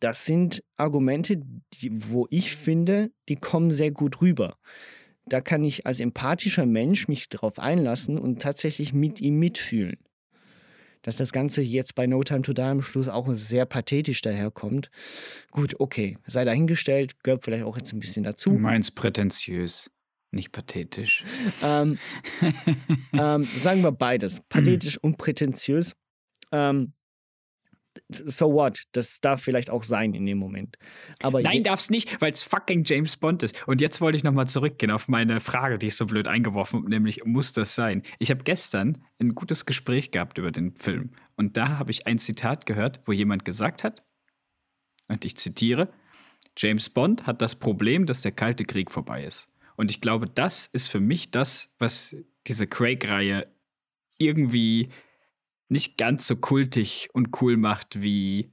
Speaker 1: das sind Argumente, die, wo ich finde, die kommen sehr gut rüber. Da kann ich als empathischer Mensch mich darauf einlassen und tatsächlich mit ihm mitfühlen dass das Ganze jetzt bei No Time to Die am Schluss auch sehr pathetisch daherkommt. Gut, okay, sei dahingestellt, gehört vielleicht auch jetzt ein bisschen dazu.
Speaker 2: Du meinst prätentiös, nicht pathetisch. [laughs]
Speaker 1: ähm, ähm, sagen wir beides, pathetisch und prätentiös. Ähm, so what? Das darf vielleicht auch sein in dem Moment. Aber
Speaker 2: Nein, darf es nicht, weil es fucking James Bond ist. Und jetzt wollte ich nochmal zurückgehen auf meine Frage, die ich so blöd eingeworfen habe, nämlich, muss das sein? Ich habe gestern ein gutes Gespräch gehabt über den Film. Und da habe ich ein Zitat gehört, wo jemand gesagt hat, und ich zitiere, James Bond hat das Problem, dass der Kalte Krieg vorbei ist. Und ich glaube, das ist für mich das, was diese Craig-Reihe irgendwie nicht ganz so kultig und cool macht wie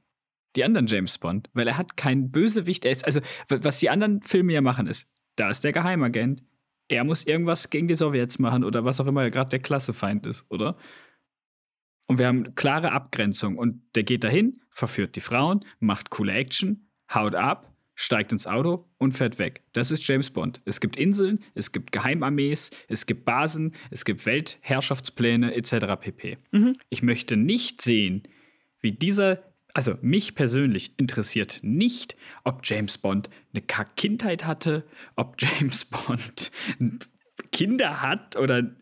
Speaker 2: die anderen James Bond, weil er hat keinen Bösewicht. Er ist, also, was die anderen Filme ja machen, ist, da ist der Geheimagent. Er muss irgendwas gegen die Sowjets machen oder was auch immer gerade der Klassefeind ist, oder? Und wir haben klare Abgrenzung. Und der geht dahin, verführt die Frauen, macht coole Action, haut ab steigt ins Auto und fährt weg. Das ist James Bond. Es gibt Inseln, es gibt Geheimarmees, es gibt Basen, es gibt Weltherrschaftspläne etc. pp. Mhm. Ich möchte nicht sehen, wie dieser, also mich persönlich interessiert nicht, ob James Bond eine Kindheit hatte, ob James Bond Kinder hat oder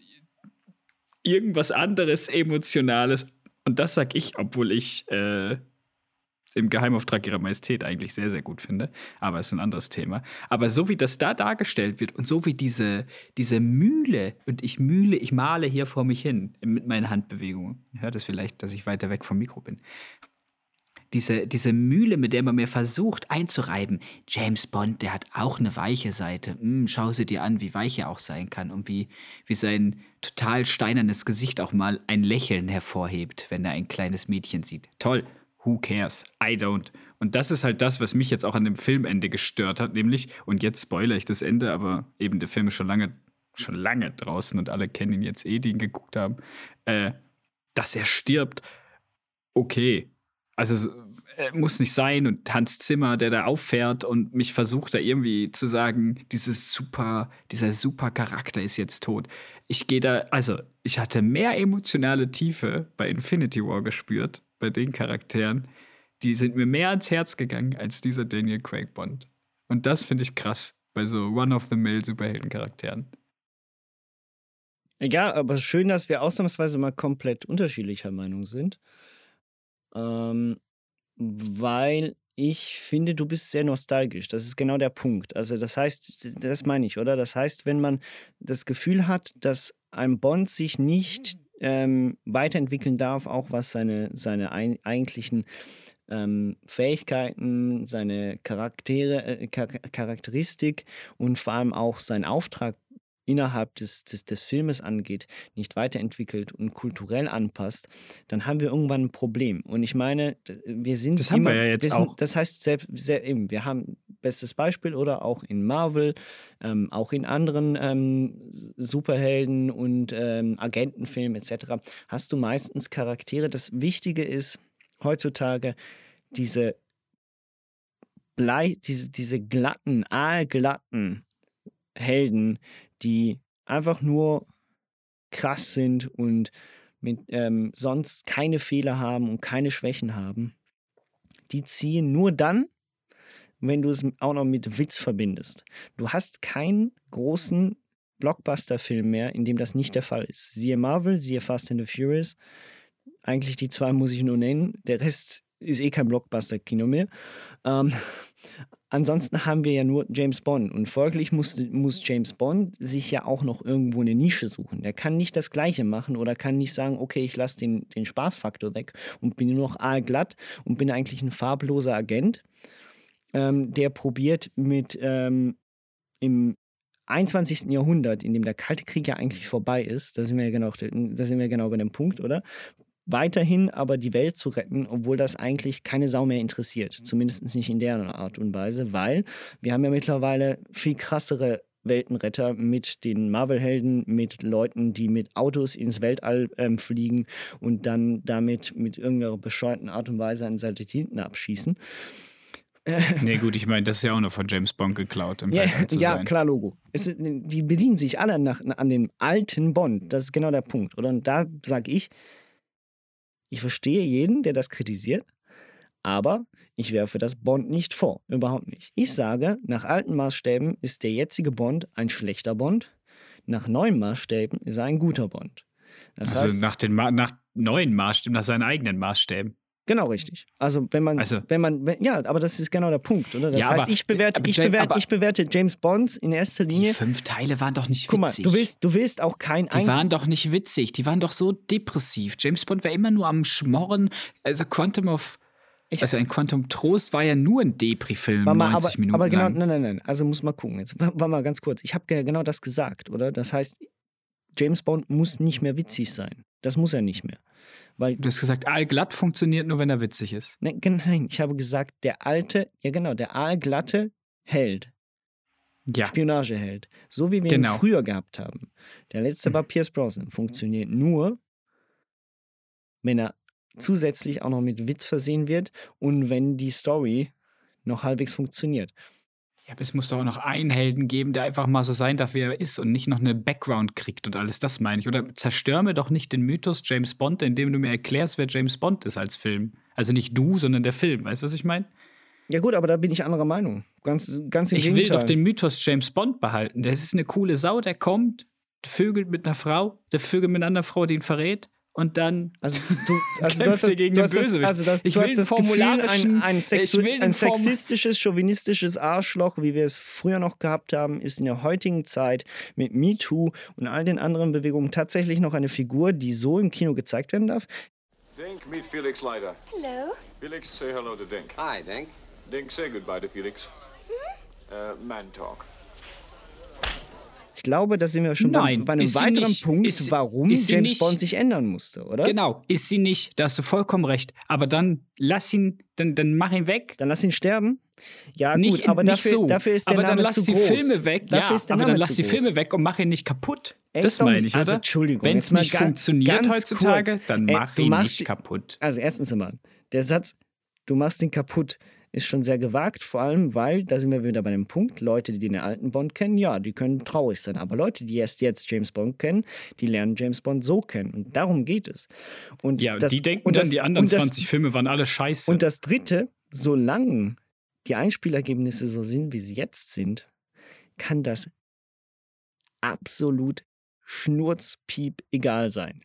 Speaker 2: irgendwas anderes Emotionales. Und das sag ich, obwohl ich äh, im Geheimauftrag ihrer Majestät eigentlich sehr, sehr gut finde. Aber es ist ein anderes Thema. Aber so wie das da dargestellt wird und so wie diese, diese Mühle, und ich mühle, ich male hier vor mich hin mit meinen Handbewegungen. Hört es vielleicht, dass ich weiter weg vom Mikro bin. Diese, diese Mühle, mit der man mir versucht einzureiben, James Bond, der hat auch eine weiche Seite. Hm, schau sie dir an, wie weich er auch sein kann und wie, wie sein total steinernes Gesicht auch mal ein Lächeln hervorhebt, wenn er ein kleines Mädchen sieht. Toll, who cares? I don't. Und das ist halt das, was mich jetzt auch an dem Filmende gestört hat, nämlich, und jetzt spoilere ich das Ende, aber eben der Film ist schon lange, schon lange draußen und alle kennen ihn jetzt eh, die ihn geguckt haben, äh, dass er stirbt. Okay. Also äh, muss nicht sein und Hans Zimmer, der da auffährt und mich versucht da irgendwie zu sagen, dieses super, dieser super Charakter ist jetzt tot. Ich gehe da, also ich hatte mehr emotionale Tiefe bei Infinity War gespürt bei den Charakteren, die sind mir mehr ans Herz gegangen als dieser Daniel Craig Bond. Und das finde ich krass bei so One-of-the-Mill-Superhelden-Charakteren.
Speaker 1: Ja, aber schön, dass wir ausnahmsweise mal komplett unterschiedlicher Meinung sind. Ähm, weil ich finde, du bist sehr nostalgisch. Das ist genau der Punkt. Also, das heißt, das meine ich, oder? Das heißt, wenn man das Gefühl hat, dass ein Bond sich nicht ähm, weiterentwickeln darf, auch was seine, seine ein, eigentlichen ähm, Fähigkeiten, seine Charaktere, äh, Char Charakteristik und vor allem auch seinen Auftrag innerhalb des, des, des Filmes angeht, nicht weiterentwickelt und kulturell anpasst, dann haben wir irgendwann ein Problem. Und ich meine, wir sind.
Speaker 2: Das haben
Speaker 1: immer,
Speaker 2: wir ja jetzt
Speaker 1: sind,
Speaker 2: auch.
Speaker 1: Das heißt, selbst, sehr, eben, wir haben bestes Beispiel oder auch in Marvel, ähm, auch in anderen ähm, Superhelden und ähm, Agentenfilmen etc. hast du meistens Charaktere. Das Wichtige ist heutzutage diese Blei, diese, diese glatten, aalglatten Helden, die einfach nur krass sind und mit, ähm, sonst keine Fehler haben und keine Schwächen haben, die ziehen nur dann, wenn du es auch noch mit Witz verbindest. Du hast keinen großen Blockbuster-Film mehr, in dem das nicht der Fall ist. Siehe Marvel, siehe Fast and the Furious. Eigentlich die zwei muss ich nur nennen. Der Rest ist eh kein Blockbuster-Kino mehr. Ähm, ansonsten haben wir ja nur James Bond und folglich muss, muss James Bond sich ja auch noch irgendwo eine Nische suchen. Der kann nicht das Gleiche machen oder kann nicht sagen, okay, ich lasse den, den Spaßfaktor weg und bin nur noch aalglatt und bin eigentlich ein farbloser Agent, ähm, der probiert mit ähm, im 21. Jahrhundert, in dem der Kalte Krieg ja eigentlich vorbei ist, da sind wir ja genau, da sind wir genau bei dem Punkt, oder? Weiterhin aber die Welt zu retten, obwohl das eigentlich keine Sau mehr interessiert. Zumindest nicht in der Art und Weise, weil wir haben ja mittlerweile viel krassere Weltenretter mit den Marvel-Helden, mit Leuten, die mit Autos ins Weltall ähm, fliegen und dann damit mit irgendeiner bescheuerten Art und Weise einen Satelliten abschießen. [laughs]
Speaker 2: nee, gut, ich meine, das ist ja auch noch von James Bond geklaut. Im
Speaker 1: ja,
Speaker 2: zu
Speaker 1: ja
Speaker 2: sein.
Speaker 1: klar, Logo. Es, die bedienen sich alle nach, an dem alten Bond. Das ist genau der Punkt. Oder? Und da sage ich, ich verstehe jeden, der das kritisiert, aber ich werfe das Bond nicht vor. Überhaupt nicht. Ich sage, nach alten Maßstäben ist der jetzige Bond ein schlechter Bond. Nach neuen Maßstäben ist er ein guter Bond.
Speaker 2: Das also heißt, nach, den Ma nach neuen Maßstäben, nach seinen eigenen Maßstäben.
Speaker 1: Genau richtig. Also wenn man,
Speaker 2: also,
Speaker 1: wenn man, wenn, ja, aber das ist genau der Punkt, oder? Das
Speaker 2: ja,
Speaker 1: heißt,
Speaker 2: aber,
Speaker 1: ich bewerte, ich,
Speaker 2: James,
Speaker 1: bewerte, ich bewerte James Bond in erster Linie.
Speaker 2: Die fünf Teile waren doch nicht witzig.
Speaker 1: Guck mal, du willst, du willst auch kein.
Speaker 2: Die waren doch nicht witzig. Die waren doch so depressiv. James Bond war immer nur am Schmorren. Also Quantum of ich, also ein Quantum Trost war ja nur ein Depri-Film, 90
Speaker 1: aber,
Speaker 2: Minuten
Speaker 1: aber genau,
Speaker 2: lang.
Speaker 1: nein, nein, nein. Also muss mal gucken. Jetzt war mal ganz kurz. Ich habe genau das gesagt, oder? Das heißt, James Bond muss nicht mehr witzig sein. Das muss er nicht mehr. Weil,
Speaker 2: du hast gesagt, aalglatt funktioniert nur, wenn er witzig ist.
Speaker 1: Nein, nein, ich habe gesagt, der alte, ja genau, der aalglatte Held.
Speaker 2: Ja.
Speaker 1: Spionageheld. So wie wir
Speaker 2: genau.
Speaker 1: ihn früher gehabt haben. Der letzte war Pierce Brosnan. Funktioniert nur, wenn er zusätzlich auch noch mit Witz versehen wird und wenn die Story noch halbwegs funktioniert.
Speaker 2: Ja, aber es muss doch auch noch einen Helden geben, der einfach mal so sein darf, wie er ist und nicht noch eine Background kriegt und alles, das meine ich. Oder zerstör mir doch nicht den Mythos James Bond, indem du mir erklärst, wer James Bond ist als Film. Also nicht du, sondern der Film. Weißt du, was ich meine?
Speaker 1: Ja gut, aber da bin ich anderer Meinung. Ganz, ganz im
Speaker 2: ich
Speaker 1: Gegenteil.
Speaker 2: will doch den Mythos James Bond behalten. Das ist eine coole Sau, der kommt, vögelt mit einer Frau, der vögelt mit einer anderen Frau, die ihn verrät und dann
Speaker 1: also du, [laughs] also du hast
Speaker 2: das, gegen
Speaker 1: du
Speaker 2: den
Speaker 1: hast das,
Speaker 2: Bösewicht.
Speaker 1: also das,
Speaker 2: ich
Speaker 1: du
Speaker 2: will
Speaker 1: das
Speaker 2: formularischen,
Speaker 1: Gefühl, ein, ein, Sexu
Speaker 2: ich will
Speaker 1: ein sexistisches, chauvinistisches Arschloch, wie wir es früher noch gehabt haben, ist in der heutigen Zeit mit MeToo und all den anderen Bewegungen tatsächlich noch eine Figur, die so im Kino gezeigt werden darf.
Speaker 8: Dink, meet Felix Leiter.
Speaker 9: Hello.
Speaker 8: Felix, say hello to Dink.
Speaker 4: Hi, Dink.
Speaker 8: Dink, say goodbye to Felix. Uh, man talk.
Speaker 1: Ich glaube, da sind wir schon
Speaker 2: Nein,
Speaker 1: bei, einem weiteren
Speaker 2: nicht.
Speaker 1: Punkt,
Speaker 2: Ist-
Speaker 1: warum
Speaker 2: ist
Speaker 1: James
Speaker 2: nicht.
Speaker 1: Bond sich ändern musste, oder?
Speaker 2: Genau, ist sie nicht. Da hast du vollkommen recht. Aber dann lass ihn, dann, dann mach ihn weg.
Speaker 1: Dann lass ihn sterben. Ja,
Speaker 2: nicht,
Speaker 1: gut, aber
Speaker 2: nicht
Speaker 1: dafür,
Speaker 2: so.
Speaker 1: dafür ist der
Speaker 2: aber
Speaker 1: Name
Speaker 2: dann lass die
Speaker 1: groß.
Speaker 2: Filme weg.
Speaker 1: Dafür
Speaker 2: ja, aber dann lass die. Filme weg und mach ihn nicht kaputt.
Speaker 1: Er
Speaker 2: das meine ich,
Speaker 1: also,
Speaker 2: oder?
Speaker 1: Entschuldigung,
Speaker 2: Wenn es nicht
Speaker 1: ganz-
Speaker 2: funktioniert
Speaker 1: ganz
Speaker 2: heutzutage,
Speaker 1: kurz.
Speaker 2: dann
Speaker 1: Ey,
Speaker 2: mach
Speaker 1: du
Speaker 2: ihn nicht kaputt.
Speaker 1: Also erstens einmal, der Satz, du machst ihn kaputt, ist schon sehr gewagt, vor allem, weil, da sind wir wieder bei dem Punkt, Leute, die den alten Bond kennen, ja, die können traurig sein. Aber Leute, die erst jetzt James Bond kennen, die lernen James Bond so kennen. Und darum geht es. Und
Speaker 2: Ja,
Speaker 1: das,
Speaker 2: die denken
Speaker 1: und
Speaker 2: dann,
Speaker 1: das-
Speaker 2: die anderen
Speaker 1: das,
Speaker 2: 20 Filme waren alle scheiße.
Speaker 1: Und das Dritte, solange die Einspielergebnisse so sind, wie sie jetzt sind, kann das absolut schnurzpiep egal sein.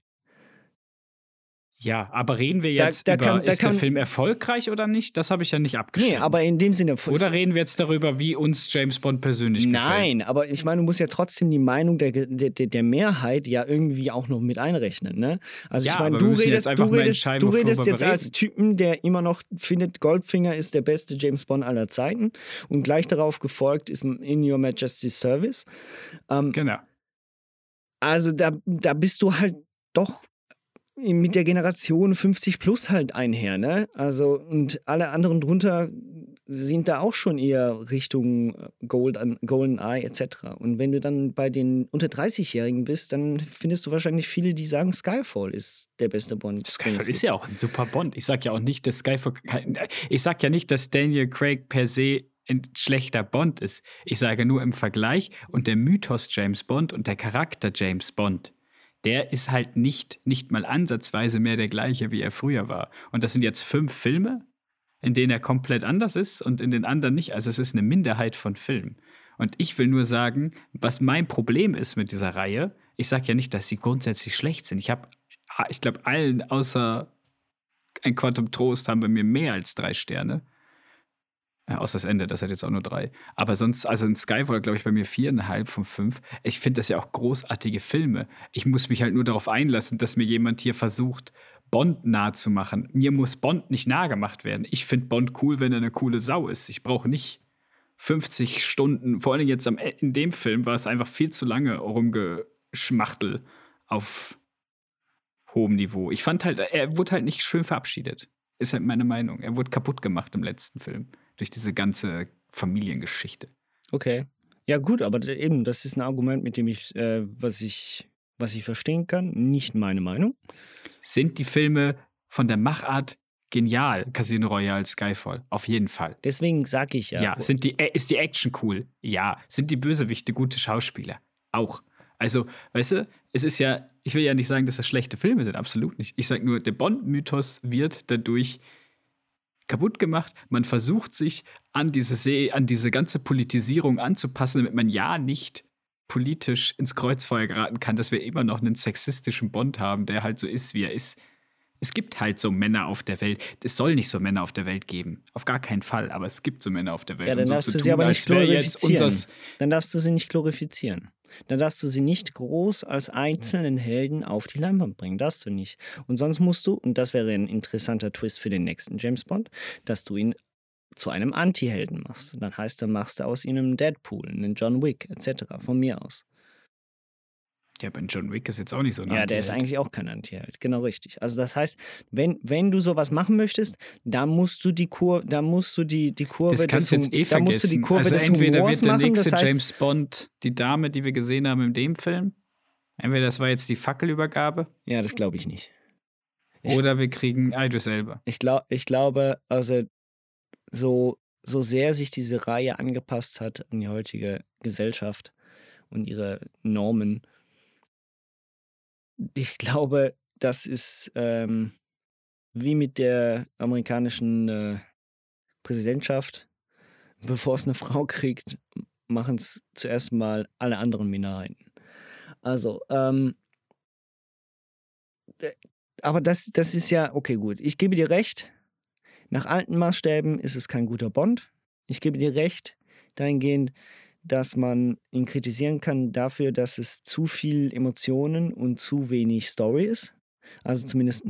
Speaker 2: Ja, aber reden wir
Speaker 1: Da-
Speaker 2: jetzt
Speaker 1: da
Speaker 2: über,
Speaker 1: kann- da
Speaker 2: ist der
Speaker 1: kann-
Speaker 2: Film erfolgreich oder nicht? Das habe ich ja nicht abgestimmt.
Speaker 1: Nee, aber in dem Sinne.
Speaker 2: oder reden wir jetzt darüber, wie uns James Bond persönlich gefällt?
Speaker 1: Nein, aber ich meine, du musst ja trotzdem die Meinung der, der, der der Mehrheit ja irgendwie auch noch mit einrechnen. Ne? Also
Speaker 2: Ja,
Speaker 1: ich meine, du redest,
Speaker 2: einfach
Speaker 1: du redest, du redest jetzt als. Typen, der immer noch findet, Goldfinger ist der beste James Bond aller Zeiten und gleich darauf gefolgt ist In Your Majesty's Service. Ähm,
Speaker 2: genau.
Speaker 1: Also da, da bist du halt doch mit der Generation 50 plus halt einher, ne? Also und alle anderen drunter sind da auch schon eher Richtung Gold, Golden Eye etc. Und wenn du dann bei den unter 30-Jährigen bist, dann findest du wahrscheinlich viele, die sagen, Skyfall ist der beste Bond.
Speaker 2: Skyfall ist ja auch ein super Bond. Ich sag ja auch nicht, dass Skyfall ich sag ja nicht, dass Daniel Craig per se ein schlechter Bond ist. Ich sage nur im Vergleich und der Mythos James Bond und der Charakter James Bond, der ist halt nicht, nicht mal ansatzweise mehr der gleiche, wie er früher war. Und das sind jetzt fünf Filme, in denen er komplett anders ist und in den anderen nicht. Also es ist eine Minderheit von Filmen. Und ich will nur sagen, was mein Problem ist mit dieser Reihe, ich sage ja nicht, dass sie grundsätzlich schlecht sind. Ich habe, ich glaube, allen außer ein Quantum Trost haben bei mir mehr als drei Sterne. Ja, außer das Ende, das hat jetzt auch nur drei. Aber sonst, also in Skyfall, glaube ich, bei mir viereinhalb von fünf. Ich finde das ja auch großartige Filme. Ich muss mich halt nur darauf einlassen, dass mir jemand hier versucht, Bond nah zu machen. Mir muss Bond nicht nah gemacht werden. Ich finde Bond cool, wenn er eine coole Sau ist. Ich brauche nicht 50 Stunden, vor allem jetzt am, E- in dem Film war es einfach viel zu lange rumgeschmachtel auf hohem Niveau. Ich fand halt, er wurde halt nicht schön verabschiedet. Ist halt meine Meinung. Er wurde kaputt gemacht im letzten Film. Durch diese ganze Familiengeschichte.
Speaker 1: Okay. Ja, gut, aber eben, das ist ein Argument, mit dem ich, äh, was ich, was ich verstehen kann. Nicht meine Meinung.
Speaker 2: Sind die Filme von der Machart genial, Casino Royale, Skyfall? Auf jeden Fall.
Speaker 1: Deswegen sage ich ja.
Speaker 2: Ja, sind die, äh, ist die Action cool? Ja. Sind die Bösewichte gute Schauspieler? Auch. Also, weißt du, es ist ja, ich will ja nicht sagen, dass das schlechte Filme sind, absolut nicht. Ich sage nur, der Bond-Mythos wird dadurch kaputt gemacht. Man versucht sich an diese, See, an diese ganze Politisierung anzupassen, damit man ja nicht politisch ins Kreuzfeuer geraten kann, dass wir immer noch einen sexistischen Bond haben, der halt so ist, wie er ist. Es gibt halt so Männer auf der Welt. Es soll nicht so Männer auf der Welt geben. Auf gar keinen Fall. Aber es gibt so Männer auf der Welt.
Speaker 1: Ja, dann
Speaker 2: Und so
Speaker 1: darfst
Speaker 2: zu
Speaker 1: du sie
Speaker 2: tun,
Speaker 1: aber nicht glorifizieren. Dann darfst du sie nicht glorifizieren. Dann darfst du sie nicht groß als einzelnen Helden auf die Leinwand bringen. Darfst du nicht. Und sonst musst du, und das wäre ein interessanter Twist für den nächsten James Bond, dass du ihn zu einem Anti-Helden machst. Dann heißt, dann machst du aus ihm einen Deadpool, einen John Wick, etc. Von mir aus.
Speaker 2: Ja, aber John Wick ist jetzt auch nicht so ein
Speaker 1: Ja, der ist eigentlich auch kein Anti-Held. Genau richtig. Also das heißt, wenn, wenn du sowas machen möchtest, dann musst du die Kurve, dann musst du die, die Kurve
Speaker 2: Das kannst du
Speaker 1: des
Speaker 2: jetzt eh
Speaker 1: da musst du die
Speaker 2: vergessen.
Speaker 1: Kurve
Speaker 2: Also entweder
Speaker 1: Humors
Speaker 2: wird der
Speaker 1: machen,
Speaker 2: nächste
Speaker 1: das heißt,
Speaker 2: James Bond die Dame, die wir gesehen haben in dem Film. Entweder das war jetzt die Fackelübergabe
Speaker 1: Ja, das glaube ich nicht.
Speaker 2: oder wir kriegen Idris Elba.
Speaker 1: Ich, glaub, ich glaube, also so, so sehr sich diese Reihe angepasst hat an die heutige Gesellschaft und ihre Normen, ich glaube, das ist ähm, wie mit der amerikanischen äh, Präsidentschaft. Bevor es eine Frau [laughs] kriegt, machen es zuerst mal alle anderen Minderheiten. Also, ähm, d- aber das, das ist ja, okay, gut. Ich gebe dir recht. Nach alten Maßstäben ist es kein guter Bond. Ich gebe dir recht dahingehend, dass man ihn kritisieren kann dafür, dass es zu viel Emotionen und zu wenig Story ist. Also zumindest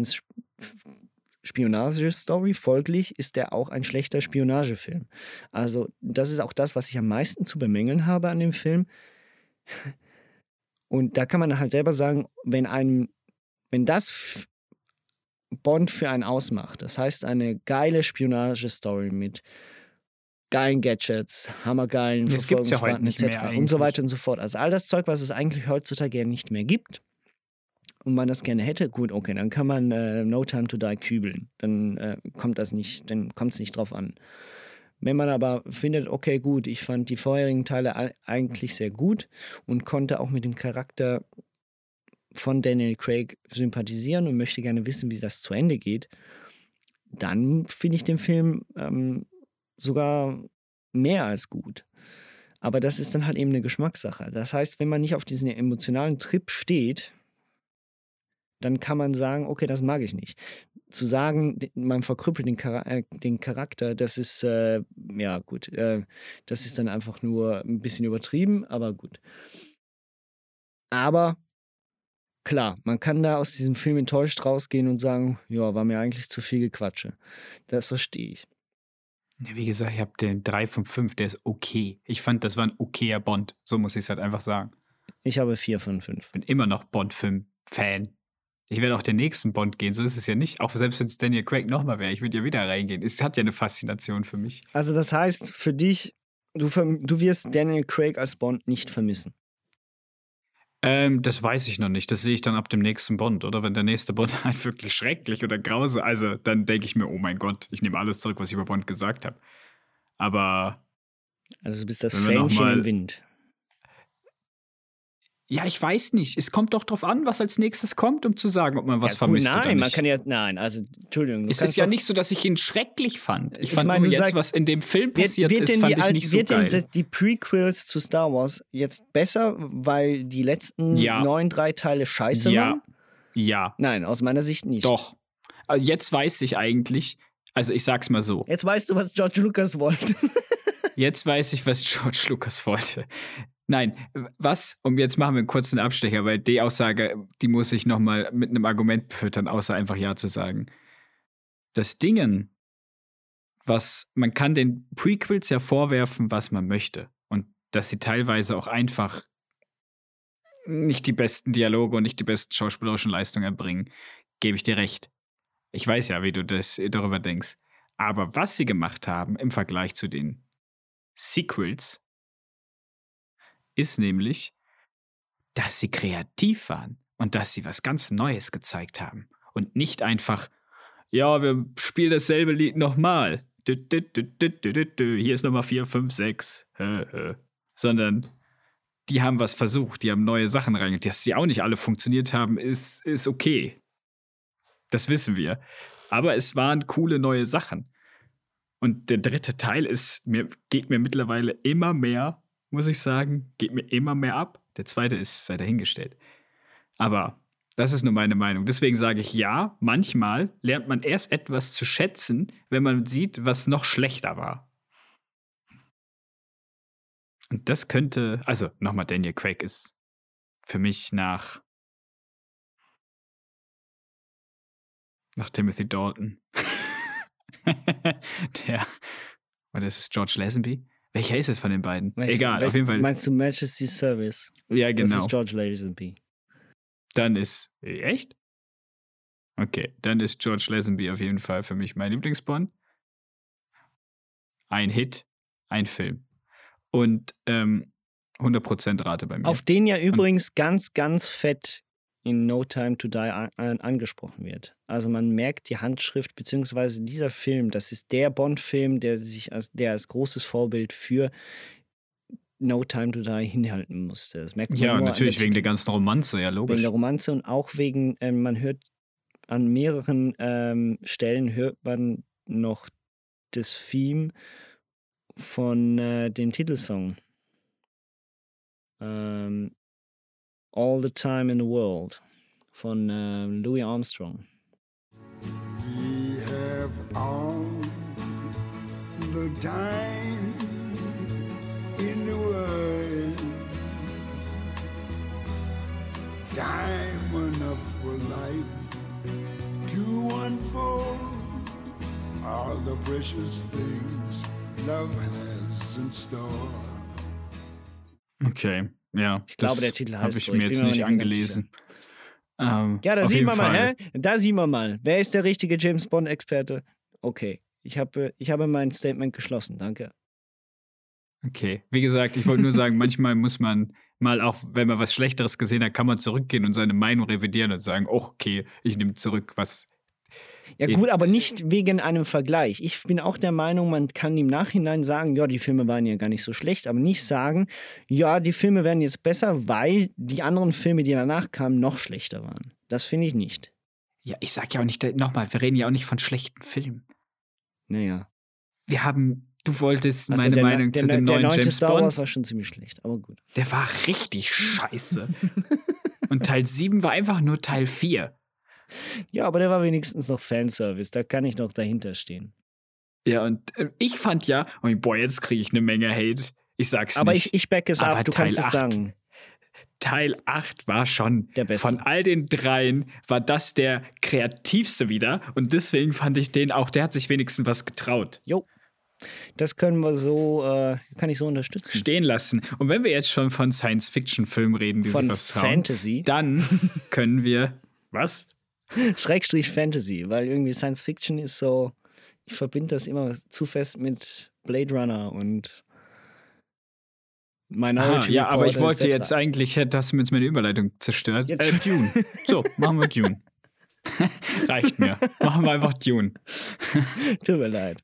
Speaker 1: Spionage-Story. Folglich ist er auch ein schlechter Spionagefilm. Also das ist auch das, was ich am meisten zu bemängeln habe an dem Film. Und da kann man halt selber sagen, wenn einem, wenn das Bond für einen ausmacht, das heißt eine geile Spionage-Story mit geilen Gadgets, hammergeilen
Speaker 2: Das gibt's ja heute
Speaker 1: Verfolgungsfahrten
Speaker 2: nicht
Speaker 1: etc. und so weiter und so fort. Also all das Zeug, was es eigentlich heutzutage ja nicht mehr gibt und man das gerne hätte, gut, okay, dann kann man äh, No Time to Die kübeln. Dann äh, kommt das nicht, dann kommt es nicht drauf an. Wenn man aber findet, okay, gut, ich fand die vorherigen Teile eigentlich sehr gut und konnte auch mit dem Charakter von Daniel Craig sympathisieren und möchte gerne wissen, wie das zu Ende geht, dann finde ich den Film ähm, sogar mehr als gut. Aber das ist dann halt eben eine Geschmackssache. Das heißt, wenn man nicht auf diesen emotionalen Trip steht, dann kann man sagen, okay, das mag ich nicht. Zu sagen, man verkrüppelt den, Chara äh, den Charakter, das ist, äh, ja gut, äh, das ist dann einfach nur ein bisschen übertrieben, aber gut. Aber klar, man kann da aus diesem Film enttäuscht rausgehen und sagen, ja, war mir eigentlich zu viel Gequatsche. Das verstehe ich.
Speaker 2: Ja, wie gesagt, ich habe den 3 von 5, der ist okay. Ich fand, das war ein okayer Bond. So muss ich es halt einfach sagen.
Speaker 1: Ich habe vier von fünf.
Speaker 2: Bin immer noch Bond-Film-Fan. Ich werde auch den nächsten Bond gehen, so ist es ja nicht. Auch selbst wenn es Daniel Craig nochmal wäre, ich würde ja wieder reingehen. Es hat ja eine Faszination für mich.
Speaker 1: Also das heißt, für dich, du, du wirst Daniel Craig als Bond nicht vermissen.
Speaker 2: Ähm, das weiß ich noch nicht. Das sehe ich dann ab dem nächsten Bond. Oder wenn der nächste Bond [laughs] halt wirklich schrecklich oder grause, also dann denke ich mir, oh mein Gott, ich nehme alles zurück, was ich über Bond gesagt habe. Aber
Speaker 1: Also du bist das Fähnchen im Wind.
Speaker 2: Ja, ich weiß nicht. Es kommt doch drauf an, was als nächstes kommt, um zu sagen, ob man was
Speaker 1: ja, gut,
Speaker 2: vermisst oder
Speaker 1: nein,
Speaker 2: nicht.
Speaker 1: man kann ja, nein, also Entschuldigung.
Speaker 2: Es ist ja nicht so, dass ich ihn schrecklich fand. Ich
Speaker 1: Ich
Speaker 2: fand
Speaker 1: meine,
Speaker 2: nur jetzt,
Speaker 1: sagst-
Speaker 2: was in dem Film
Speaker 1: Wird,
Speaker 2: passiert
Speaker 1: wird
Speaker 2: ist,
Speaker 1: denn
Speaker 2: fand
Speaker 1: die,
Speaker 2: ich nicht so
Speaker 1: wird
Speaker 2: geil.
Speaker 1: denn die Prequels zu Star Wars jetzt besser, weil die letzten
Speaker 2: Ja.
Speaker 1: neun, drei Teile scheiße
Speaker 2: Ja.
Speaker 1: waren?
Speaker 2: Ja,
Speaker 1: Nein, aus meiner Sicht nicht.
Speaker 2: doch. Also jetzt weiß ich eigentlich, also ich sag's mal so.
Speaker 1: Jetzt weißt du, was George Lucas wollte. [laughs]
Speaker 2: Jetzt weiß ich, was George Lucas wollte. Nein, was? Und jetzt machen wir einen kurzen Abstecher, weil die Aussage, die muss ich nochmal mit einem Argument füttern, außer einfach Ja zu sagen. Das Dingen, was man kann den Prequels ja vorwerfen, was man möchte. Und dass sie teilweise auch einfach nicht die besten Dialoge und nicht die besten schauspielerischen Leistungen erbringen, gebe ich dir recht. Ich weiß ja, wie du das darüber denkst. Aber was sie gemacht haben im Vergleich zu den Sequels ist nämlich, dass sie kreativ waren und dass sie was ganz Neues gezeigt haben und nicht einfach, ja, wir spielen dasselbe Lied nochmal. Hier ist Nummer 4, 5, 6. Hä, hä. Sondern die haben was versucht, die haben neue Sachen reingebracht. Dass sie auch nicht alle funktioniert haben, ist, ist okay. Das wissen wir. Aber es waren coole neue Sachen. Und der dritte Teil ist mir, geht mir mittlerweile immer mehr, muss ich sagen, geht mir immer mehr ab. Der zweite ist sei dahingestellt. Aber das ist nur meine Meinung. Deswegen sage ich ja, manchmal lernt man erst etwas zu schätzen, wenn man sieht, was noch schlechter war. Und das könnte, also nochmal, Daniel Craig ist für mich nach nach Timothy Dalton. [laughs] Der, oder ist es George Lazenby? Welcher ist es von den beiden?
Speaker 1: Welch-
Speaker 2: Egal,
Speaker 1: welch-
Speaker 2: auf jeden Fall.
Speaker 1: Meinst du Majesty Service?
Speaker 2: Ja,
Speaker 1: Das
Speaker 2: genau.
Speaker 1: ist George Lazenby.
Speaker 2: Dann ist. Echt? Okay, dann ist George Lazenby auf jeden Fall für mich mein Lieblingsbond. Ein Hit, ein Film. Und ähm, 100% Rate bei mir.
Speaker 1: Auf den ja übrigens ganz, ganz fett in No Time to Die an, an, angesprochen wird. Also man merkt die Handschrift, beziehungsweise dieser Film, das ist der Bond-Film, der sich als, der als großes Vorbild für No Time to Die hinhalten musste. Das merkt man
Speaker 2: ja, natürlich
Speaker 1: der
Speaker 2: wegen der ganzen Romanze, ja,
Speaker 1: wegen
Speaker 2: logisch.
Speaker 1: der Romanze und auch wegen, ähm, man hört an mehreren ähm, Stellen hört man noch das Theme von äh, dem Titelsong. Ähm, All the Time in the World von äh, Louis Armstrong.
Speaker 9: We have all the time in the world. Time enough for life to unfold all the precious things love has in store.
Speaker 2: Okay, ja.
Speaker 1: Ich glaube, der Titel
Speaker 2: Habe ich
Speaker 1: so.
Speaker 2: mir
Speaker 1: Ich
Speaker 2: jetzt
Speaker 1: mir
Speaker 2: nicht angelesen. Ähm,
Speaker 1: Ja, da sieht man mal,
Speaker 2: Fall.
Speaker 1: hä? Da sieht man mal. Wer ist der richtige James Bond-Experte? Okay, ich habe, ich habe mein Statement geschlossen. Danke.
Speaker 2: Okay, wie gesagt, ich wollte nur sagen, manchmal muss man mal auch, wenn man was Schlechteres gesehen hat, kann man zurückgehen und seine Meinung revidieren und sagen, okay, ich nehme zurück, was
Speaker 1: Ja gut, aber nicht wegen einem Vergleich. Ich bin auch der Meinung, man kann im Nachhinein sagen, ja, die Filme waren ja gar nicht so schlecht, aber nicht sagen, ja, die Filme werden jetzt besser, weil die anderen Filme, die danach kamen, noch schlechter waren. Das finde ich nicht.
Speaker 2: Ja, ich sag ja auch nicht, nochmal, wir reden ja auch nicht von schlechten Filmen.
Speaker 1: Naja.
Speaker 2: Wir haben, du wolltest
Speaker 1: Also
Speaker 2: meine
Speaker 1: der,
Speaker 2: Meinung
Speaker 1: der,
Speaker 2: zu dem
Speaker 1: der
Speaker 2: neuen
Speaker 1: neunte
Speaker 2: James
Speaker 1: Star Wars
Speaker 2: Bond.
Speaker 1: war schon ziemlich schlecht, aber gut.
Speaker 2: Der war richtig scheiße. [laughs] Und Teil 7 war einfach nur Teil 4.
Speaker 1: Ja, aber der war wenigstens noch Fanservice, da kann ich noch dahinter stehen.
Speaker 2: Ja, und äh, ich fand ja, und boah, jetzt kriege ich eine Menge Hate. Ich sag's
Speaker 1: Aber
Speaker 2: nicht.
Speaker 1: ich, ich back es
Speaker 2: Aber
Speaker 1: ab, du
Speaker 2: Teil
Speaker 1: kannst es
Speaker 2: 8
Speaker 1: sagen.
Speaker 2: Teil 8 war schon
Speaker 1: Der beste.
Speaker 2: von all den dreien war das der kreativste wieder und deswegen fand ich den auch, der hat sich wenigstens was getraut.
Speaker 1: Jo. Das können wir so, äh, kann ich so unterstützen.
Speaker 2: Stehen lassen. Und wenn wir jetzt schon von Science-Fiction-Filmen reden, die
Speaker 1: Von
Speaker 2: sich was trauen,
Speaker 1: Fantasy.
Speaker 2: dann [laughs] können wir. Was? [laughs]
Speaker 1: Schrägstrich Fantasy, weil irgendwie Science Fiction ist so, ich verbinde das immer zu fest mit Blade Runner und
Speaker 2: Aha,
Speaker 1: Minority
Speaker 2: ja, aber ich
Speaker 1: Report
Speaker 2: wollte
Speaker 1: etc.
Speaker 2: jetzt eigentlich, hätte das mir jetzt meine Überleitung zerstört.
Speaker 1: Jetzt-
Speaker 2: Äh, Dune. [laughs] So, machen wir Dune. [laughs] Reicht mir. Machen wir einfach Dune.
Speaker 1: Tut mir leid.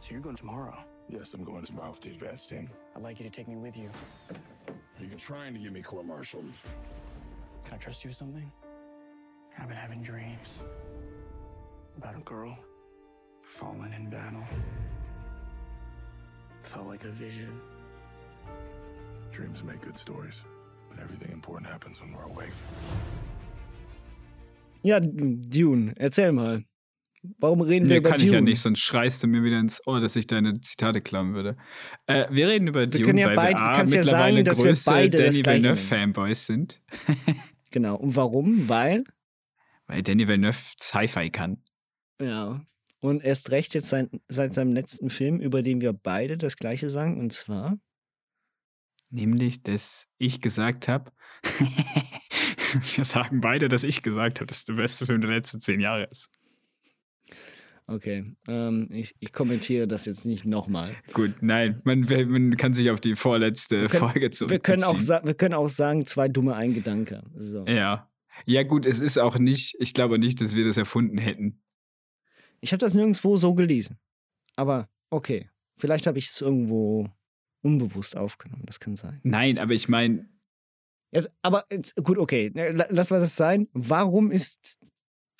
Speaker 10: So you're going tomorrow?
Speaker 11: Yes, I'm going tomorrow with the advance team.
Speaker 10: I'd like you to take me with you.
Speaker 11: Are you trying to get me court-martialed?
Speaker 10: Can I trust you with something? I've been having dreams about a girl falling in battle. Felt like a vision.
Speaker 11: Dreams make good stories, but everything important happens when we're awake.
Speaker 1: Ja, Dune, erzähl mal. Warum reden wir
Speaker 2: Nee,
Speaker 1: über
Speaker 2: kann
Speaker 1: Dune?
Speaker 2: ich ja nicht, sonst schreist du mir wieder ins Ohr, dass ich deine Zitate klauen würde. Äh, wir reden über Dune,
Speaker 1: können ja
Speaker 2: weil wir A,
Speaker 1: kannst ja
Speaker 2: mittlerweile
Speaker 1: sagen, dass wir
Speaker 2: größte Danny Villeneuve-Fanboys sind. [laughs]
Speaker 1: Genau. Und warum? Weil,
Speaker 2: Weil Danny Villeneuve Sci-Fi kann.
Speaker 1: ja. Und erst recht jetzt seit, seit seinem letzten Film, über den wir beide das Gleiche sagen, und zwar.
Speaker 2: Nämlich, dass ich gesagt habe, [laughs] wir sagen beide, dass ich gesagt habe, dass der beste Film der letzten zehn Jahre ist.
Speaker 1: Okay, ähm, ich, ich kommentiere das jetzt nicht nochmal.
Speaker 2: Gut, nein, man, man kann sich auf die vorletzte
Speaker 1: können-
Speaker 2: Folge zurückziehen.
Speaker 1: Wir können, auch wir können auch sagen, zwei dumme Eingedanke. So.
Speaker 2: Ja. Ja, gut, es ist auch nicht, ich glaube nicht, dass wir das erfunden hätten.
Speaker 1: Ich habe das nirgendwo so gelesen. Aber okay, vielleicht habe ich es irgendwo unbewusst aufgenommen. Das kann sein.
Speaker 2: Nein, aber ich meine,
Speaker 1: Jetzt, aber jetzt, gut, okay, la- lass was es sein. Warum ist,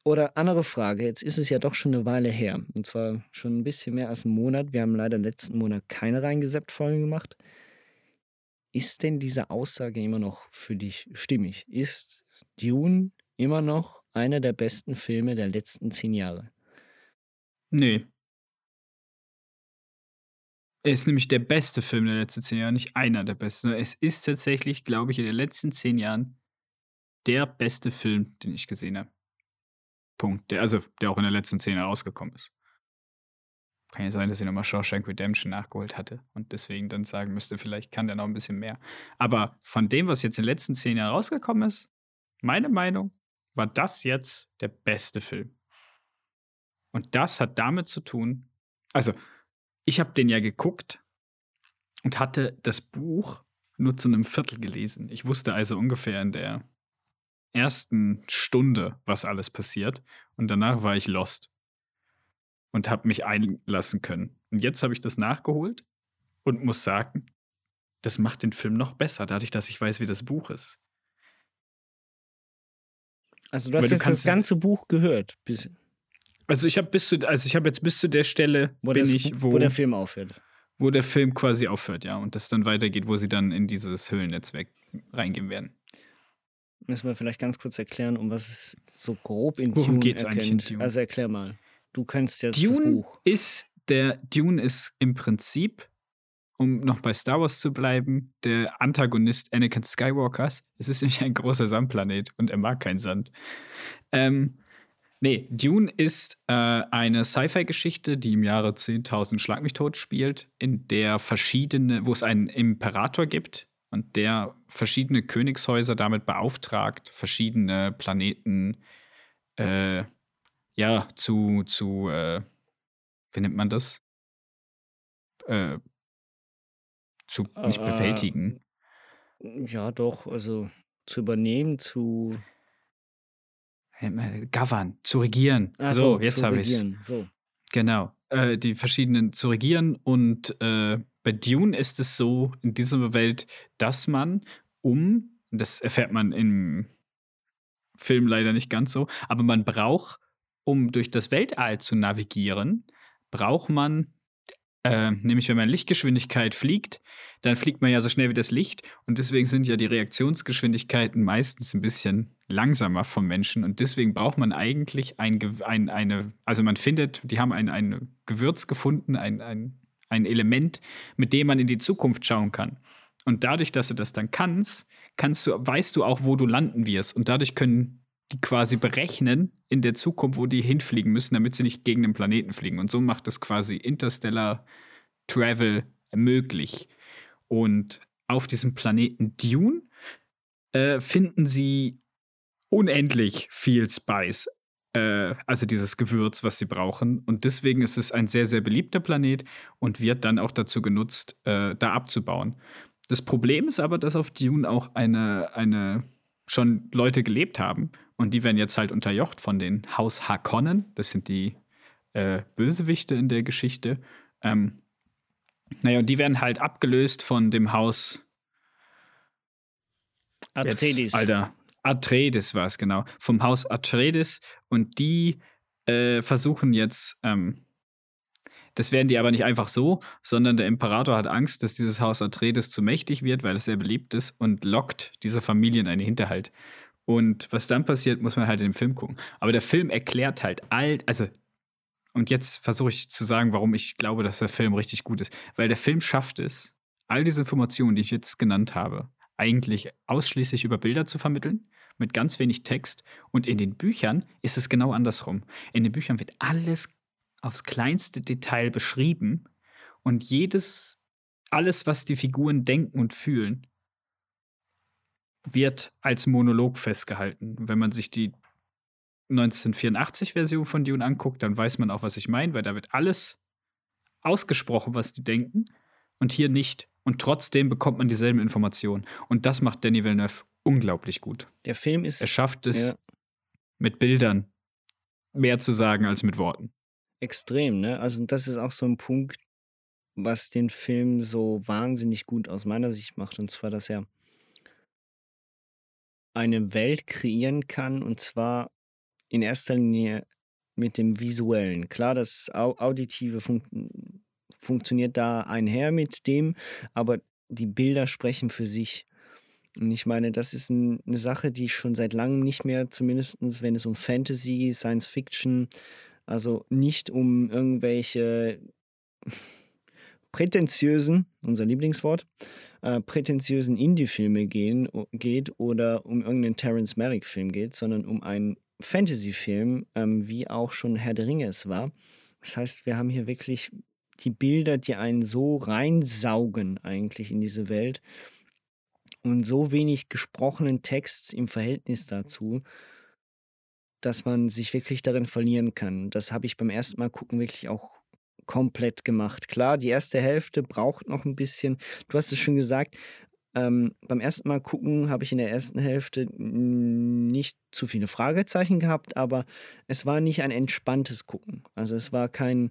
Speaker 1: oder andere Frage, jetzt ist es ja doch schon eine Weile her. Und zwar schon ein bisschen mehr als einen Monat. Wir haben leider letzten Monat keine reingeseppt-Folge gemacht. Ist denn diese Aussage immer noch für dich stimmig? Ist Dune immer noch einer der besten Filme der letzten zehn Jahre?
Speaker 2: nee. Er ist nämlich der beste Film der letzten zehn Jahre, nicht einer der besten. Es ist tatsächlich, glaube ich, in den letzten zehn Jahren der beste Film, den ich gesehen habe. Punkt. Der, also, der auch in den letzten Jahren rausgekommen ist. Kann ja sein, dass ich nochmal Shawshank Redemption nachgeholt hatte und deswegen dann sagen müsste, vielleicht kann der noch ein bisschen mehr. Aber von dem, was jetzt in den letzten zehn Jahren rausgekommen ist, meine Meinung, war das jetzt der beste Film. Und das hat damit zu tun, also ich habe den ja geguckt und hatte das Buch nur zu einem Viertel gelesen. Ich wusste also ungefähr in der ersten Stunde, was alles passiert. Und danach war ich lost und habe mich einlassen können. Und jetzt habe ich das nachgeholt und muss sagen, das macht den Film noch besser, dadurch, dass ich weiß, wie das Buch ist.
Speaker 1: Also du hast
Speaker 2: Weil du
Speaker 1: jetzt das
Speaker 2: kannst-
Speaker 1: ganze Buch gehört, bis,
Speaker 2: Also ich habe bis zu, also ich habe jetzt bis zu der Stelle
Speaker 1: wo,
Speaker 2: bin
Speaker 1: das,
Speaker 2: ich,
Speaker 1: wo, der Film aufhört.
Speaker 2: wo der Film quasi aufhört, ja, und das dann weitergeht, wo sie dann in dieses Höhlennetzwerk reingehen werden.
Speaker 1: Müssen wir vielleicht ganz kurz erklären, um was es so grob in
Speaker 2: Worum
Speaker 1: Dune
Speaker 2: geht's eigentlich in
Speaker 1: erkennt.
Speaker 2: Dune?
Speaker 1: Also erklär mal. Du kennst jetzt das
Speaker 2: Dune
Speaker 1: Buch.
Speaker 2: ist der Dune ist im Prinzip, um noch bei Star Wars zu bleiben, der Antagonist Anakin Skywalkers. Es ist nämlich ein großer Sandplanet und er mag keinen Sand. Ähm, nee, Dune ist äh, eine Sci-Fi-Geschichte, die im Jahre 10.000 Schlag mich tot spielt, in der verschiedene, wo es einen Imperator gibt und der verschiedene Königshäuser damit beauftragt, verschiedene Planeten äh, ja, zu, zu äh, wie nennt man das? Äh, zu nicht
Speaker 1: Äh,
Speaker 2: bewältigen.
Speaker 1: Ja, doch, also zu übernehmen, zu.
Speaker 2: äh, govern, zu regieren.
Speaker 1: Ach
Speaker 2: so,
Speaker 1: so,
Speaker 2: jetzt habe ich
Speaker 1: regieren, so.
Speaker 2: Genau, äh, die verschiedenen zu regieren. Und äh, bei Dune ist es so in dieser Welt, dass man um, das erfährt man im Film leider nicht ganz so, aber man braucht, um durch das Weltall zu navigieren, braucht man äh, nämlich wenn man Lichtgeschwindigkeit fliegt, dann fliegt man ja so schnell wie das Licht und deswegen sind ja die Reaktionsgeschwindigkeiten meistens ein bisschen langsamer vom Menschen und deswegen braucht man eigentlich ein, ein eine, also man findet, die haben ein, ein Gewürz gefunden, ein, ein, ein Element, mit dem man in die Zukunft schauen kann. Und dadurch, dass du das dann kannst, kannst du, weißt du auch, wo du landen wirst. Und dadurch können die quasi berechnen in der Zukunft, wo die hinfliegen müssen, damit sie nicht gegen den Planeten fliegen. Und so macht das quasi Interstellar Travel möglich. Und auf diesem Planeten Dune äh, finden sie unendlich viel Spice. Äh, also dieses Gewürz, was sie brauchen. Und deswegen ist es ein sehr, sehr beliebter Planet und wird dann auch dazu genutzt, äh, da abzubauen. Das Problem ist aber, dass auf Dune auch eine, eine schon Leute gelebt haben und die werden jetzt halt unterjocht von den Haus Harkonnen. Das sind die äh, Bösewichte in der Geschichte. Ähm, naja, und die werden halt abgelöst von dem Haus
Speaker 1: Atreides.
Speaker 2: Jetzt, Alter, Atreides war es, genau. Vom Haus Atreides. Und die äh, versuchen jetzt, ähm, das werden die aber nicht einfach so, sondern der Imperator hat Angst, dass dieses Haus Atreides zu mächtig wird, weil es sehr beliebt ist und lockt diese Familie in einen Hinterhalt. Und was dann passiert, muss man halt in dem Film gucken. Aber der Film erklärt halt all, also, und jetzt versuche ich zu sagen, warum ich glaube, dass der Film richtig gut ist. Weil der Film schafft es, all diese Informationen, die ich jetzt genannt habe, eigentlich ausschließlich über Bilder zu vermitteln, mit ganz wenig Text. Und in den Büchern ist es genau andersrum. In den Büchern wird alles aufs kleinste Detail beschrieben und jedes, alles, was die Figuren denken und fühlen, wird als Monolog festgehalten. Wenn man sich die 1984-Version von Dune anguckt, dann weiß man auch, was ich meine, weil da wird alles ausgesprochen, was die denken und hier nicht. Und trotzdem bekommt man dieselben Informationen. Und das macht Danny Villeneuve unglaublich gut.
Speaker 1: Der Film ist.
Speaker 2: Er schafft es,
Speaker 1: Ja.
Speaker 2: mit Bildern mehr zu sagen als mit Worten.
Speaker 1: Extrem, ne? Also das ist auch so ein Punkt, was den Film so wahnsinnig gut aus meiner Sicht macht. Und zwar, dass er eine Welt kreieren kann und zwar in erster Linie mit dem Visuellen. Klar, das Au Auditive fun funktioniert da einher mit dem, aber die Bilder sprechen für sich. Und ich meine, das ist ein, eine Sache, die schon seit langem nicht mehr, zumindest wenn es um Fantasy, Science Fiction, also nicht um irgendwelche prätentiösen, unser Lieblingswort, äh, prätentiösen Indie-Filme geht oder um irgendeinen Terrence Malick-Film geht, sondern um einen Fantasy-Film, ähm, wie auch schon Herr der Ringe es war. Das heißt, wir haben hier wirklich die Bilder, die einen so reinsaugen eigentlich in diese Welt und so wenig gesprochenen Text im Verhältnis dazu, dass man sich wirklich darin verlieren kann. Das habe ich beim ersten Mal gucken wirklich auch komplett gemacht. Klar, die erste Hälfte braucht noch ein bisschen. Du hast es schon gesagt, ähm, beim ersten Mal gucken habe ich in der ersten Hälfte nicht zu viele Fragezeichen gehabt, aber es war nicht ein entspanntes Gucken. Also es war kein,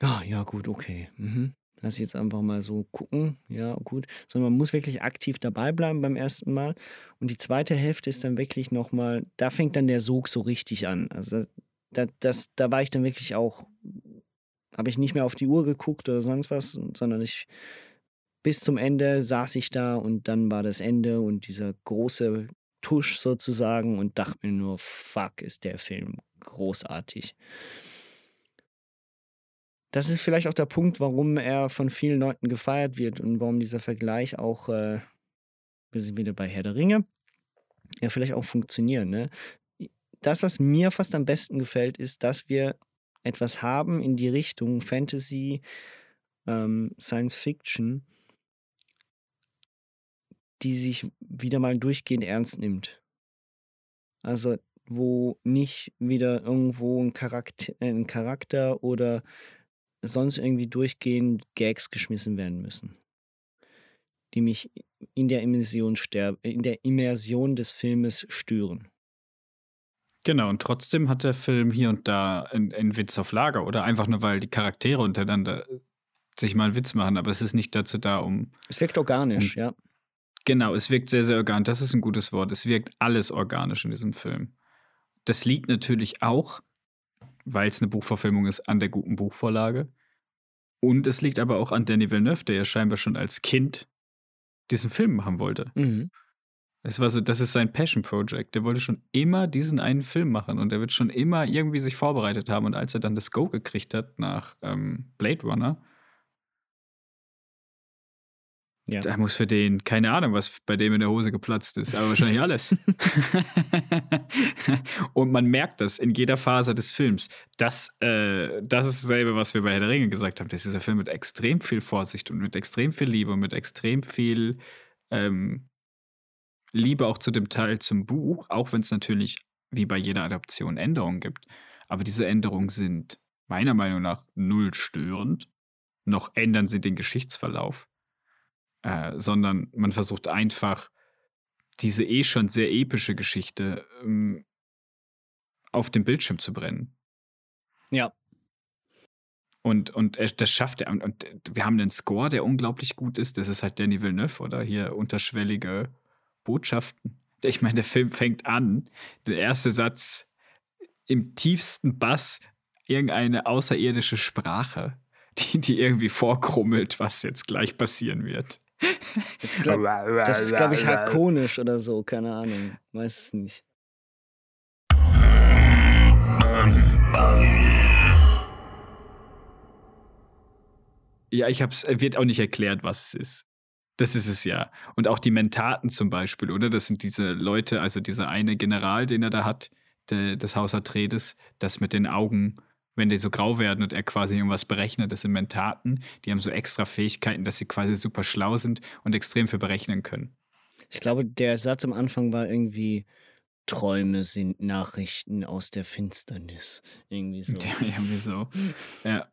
Speaker 1: ah ja gut, okay, mhm. lass ich jetzt einfach mal so gucken, ja gut, sondern man muss wirklich aktiv dabei bleiben beim ersten Mal. Und die zweite Hälfte ist dann wirklich nochmal, da fängt dann der Sog so richtig an. Also da, das, da war ich dann wirklich auch, habe ich nicht mehr auf die Uhr geguckt oder sonst was, sondern ich bis zum Ende saß ich da und dann war das Ende und dieser große Tusch sozusagen und dachte mir nur, fuck, ist der Film großartig. Das ist vielleicht auch der Punkt, warum er von vielen Leuten gefeiert wird und warum dieser Vergleich auch, äh, wir sind wieder bei Herr der Ringe, ja vielleicht auch funktioniert. Ne? Das, was mir fast am besten gefällt, ist, dass wir etwas haben in die Richtung Fantasy, ähm, Science Fiction, die sich wieder mal durchgehend ernst nimmt. Also wo nicht wieder irgendwo ein Charakter, äh, ein Charakter oder sonst irgendwie durchgehend Gags geschmissen werden müssen, die mich in der Immersion in der Immersion des Filmes stören.
Speaker 2: Genau, und trotzdem hat der Film hier und da einen Witz auf Lager oder einfach nur, weil die Charaktere untereinander sich mal einen Witz machen, aber es ist nicht dazu da, um.
Speaker 1: Es wirkt organisch,
Speaker 2: um,
Speaker 1: ja.
Speaker 2: Genau, es wirkt sehr, sehr organisch. Das ist ein gutes Wort. Es wirkt alles organisch in diesem Film. Das liegt natürlich auch, weil es eine Buchverfilmung ist, an der guten Buchvorlage. Und es liegt aber auch an Danny Villeneuve, der ja scheinbar schon als Kind diesen Film machen wollte.
Speaker 1: Mhm.
Speaker 2: Das, war so, das ist sein Passion Project. Der wollte schon immer diesen einen Film machen und er wird schon immer irgendwie sich vorbereitet haben. Und als er dann das Go gekriegt hat nach ähm, Blade Runner,
Speaker 1: ja.
Speaker 2: Da muss für den, keine Ahnung, was bei dem in der Hose geplatzt ist, aber wahrscheinlich alles. [laughs] und man merkt das in jeder Phase des Films. Das, äh, das ist dasselbe, was wir bei Herr der Ringe gesagt haben. Das ist dieser Film mit extrem viel Vorsicht und mit extrem viel Liebe und mit extrem viel ähm, Liebe auch zu dem Teil zum Buch, auch wenn es natürlich wie bei jeder Adaption Änderungen gibt. Aber diese Änderungen sind meiner Meinung nach null störend. Noch ändern sie den Geschichtsverlauf äh, sondern man versucht einfach diese eh schon sehr epische Geschichte ähm, auf dem Bildschirm zu brennen.
Speaker 1: Ja.
Speaker 2: Und, und das schafft er. Und, und, wir haben einen Score, der unglaublich gut ist. Das ist halt Danny Villeneuve oder hier unterschwellige Botschaften. Ich meine, der Film fängt an, der erste Satz im tiefsten Bass irgendeine außerirdische Sprache, die, die irgendwie vorkrummelt, was jetzt gleich passieren wird.
Speaker 1: Glaub, das ist, glaube ich, hakonisch oder so, keine Ahnung. Weiß es nicht.
Speaker 2: Ja, ich hab's, wird auch nicht erklärt, was es ist. Das ist es ja. Und auch die Mentaten zum Beispiel, oder? Das sind diese Leute, also dieser eine General, den er da hat, der, des Haus Atreides, das mit den Augen wenn die so grau werden und er quasi irgendwas berechnet, das sind Mentaten, die haben so extra Fähigkeiten, dass sie quasi super schlau sind und extrem viel berechnen können.
Speaker 1: Ich glaube, der Satz am Anfang war irgendwie, Träume sind Nachrichten aus der Finsternis. Irgendwie so. [laughs]
Speaker 2: Ja, irgendwie so. ja.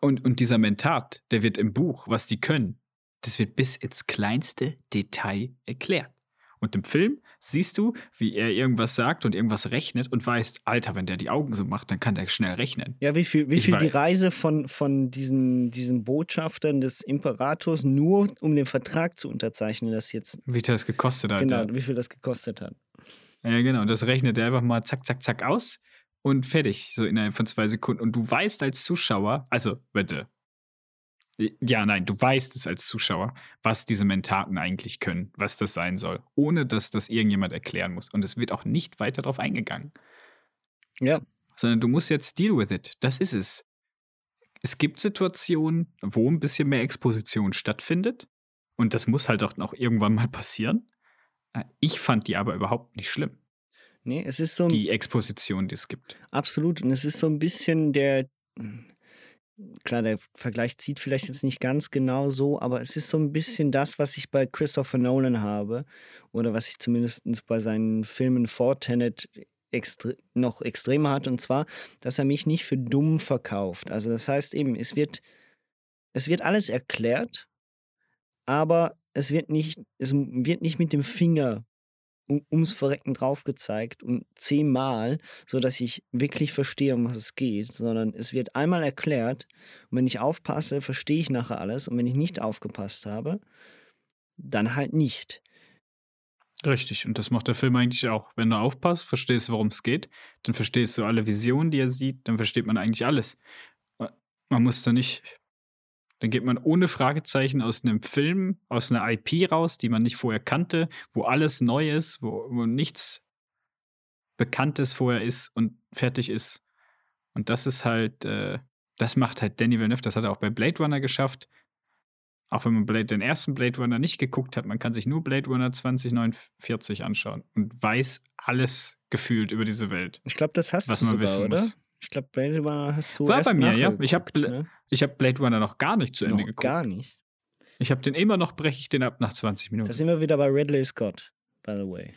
Speaker 2: Und, und dieser Mentat, der wird im Buch, was die können, das wird bis ins kleinste Detail erklärt. Und im Film siehst du, wie er irgendwas sagt und irgendwas rechnet und weißt, Alter, wenn der die Augen so macht, dann kann der schnell rechnen.
Speaker 1: Ja, wie viel, wie viel die Reise von, von diesen, diesen Botschaftern des Imperators nur um den Vertrag zu unterzeichnen, das jetzt.
Speaker 2: Wie viel das gekostet hat.
Speaker 1: Genau, wie viel das gekostet hat.
Speaker 2: Ja, genau. Das rechnet er einfach mal zack, zack, zack aus und fertig, so innerhalb von zwei Sekunden. Und du weißt als Zuschauer, also bitte, ja, nein, du weißt es als Zuschauer, was diese Mentaten eigentlich können, was das sein soll, ohne dass das irgendjemand erklären muss. Und es wird auch nicht weiter darauf eingegangen.
Speaker 1: Ja.
Speaker 2: Sondern du musst jetzt deal with it. Das ist es. Es gibt Situationen, wo ein bisschen mehr Exposition stattfindet. Und das muss halt auch noch irgendwann mal passieren. Äh, ich fand die aber überhaupt nicht schlimm.
Speaker 1: Nee, es ist so.
Speaker 2: Die Exposition, die es gibt.
Speaker 1: Absolut. Und es ist so ein bisschen der klar, der Vergleich zieht vielleicht jetzt nicht ganz genau so, aber es ist so ein bisschen das, was ich bei Christopher Nolan habe oder was ich zumindest bei seinen Filmen vor Tenet extre noch extremer hat und zwar, dass er mich nicht für dumm verkauft. Also das heißt eben, es wird, es wird alles erklärt, aber es wird nicht, es wird nicht mit dem Finger ums Verrecken drauf gezeigt und zehnmal, sodass ich wirklich verstehe, um was es geht, sondern es wird einmal erklärt und wenn ich aufpasse, verstehe ich nachher alles und wenn ich nicht aufgepasst habe, dann halt nicht.
Speaker 2: Richtig, und das macht der Film eigentlich auch. Wenn du aufpasst, verstehst, worum es geht, dann verstehst du alle Visionen, die er sieht, dann versteht man eigentlich alles. Man muss da nicht dann geht man ohne Fragezeichen aus einem Film, aus einer IP raus, die man nicht vorher kannte, wo alles neu ist, wo, wo nichts Bekanntes vorher ist und fertig ist. Und das ist halt, äh, das macht halt Danny Villeneuve, das hat er auch bei Blade Runner geschafft. Auch wenn man Blade, den ersten Blade Runner nicht geguckt hat, man kann sich nur Blade Runner 2049 anschauen und weiß alles gefühlt über diese Welt.
Speaker 1: Ich glaube, das hast was du man sogar, wissen oder? Muss. Ich glaube, Blade Runner hast du
Speaker 2: War bei mir, ja. Ich habe ne? hab Blade Runner noch gar nicht zu Ende
Speaker 1: noch
Speaker 2: geguckt.
Speaker 1: Gar nicht.
Speaker 2: Ich habe den immer noch, breche ich den ab nach 20 Minuten.
Speaker 1: Da sind wir wieder bei Ridley Scott, by the way.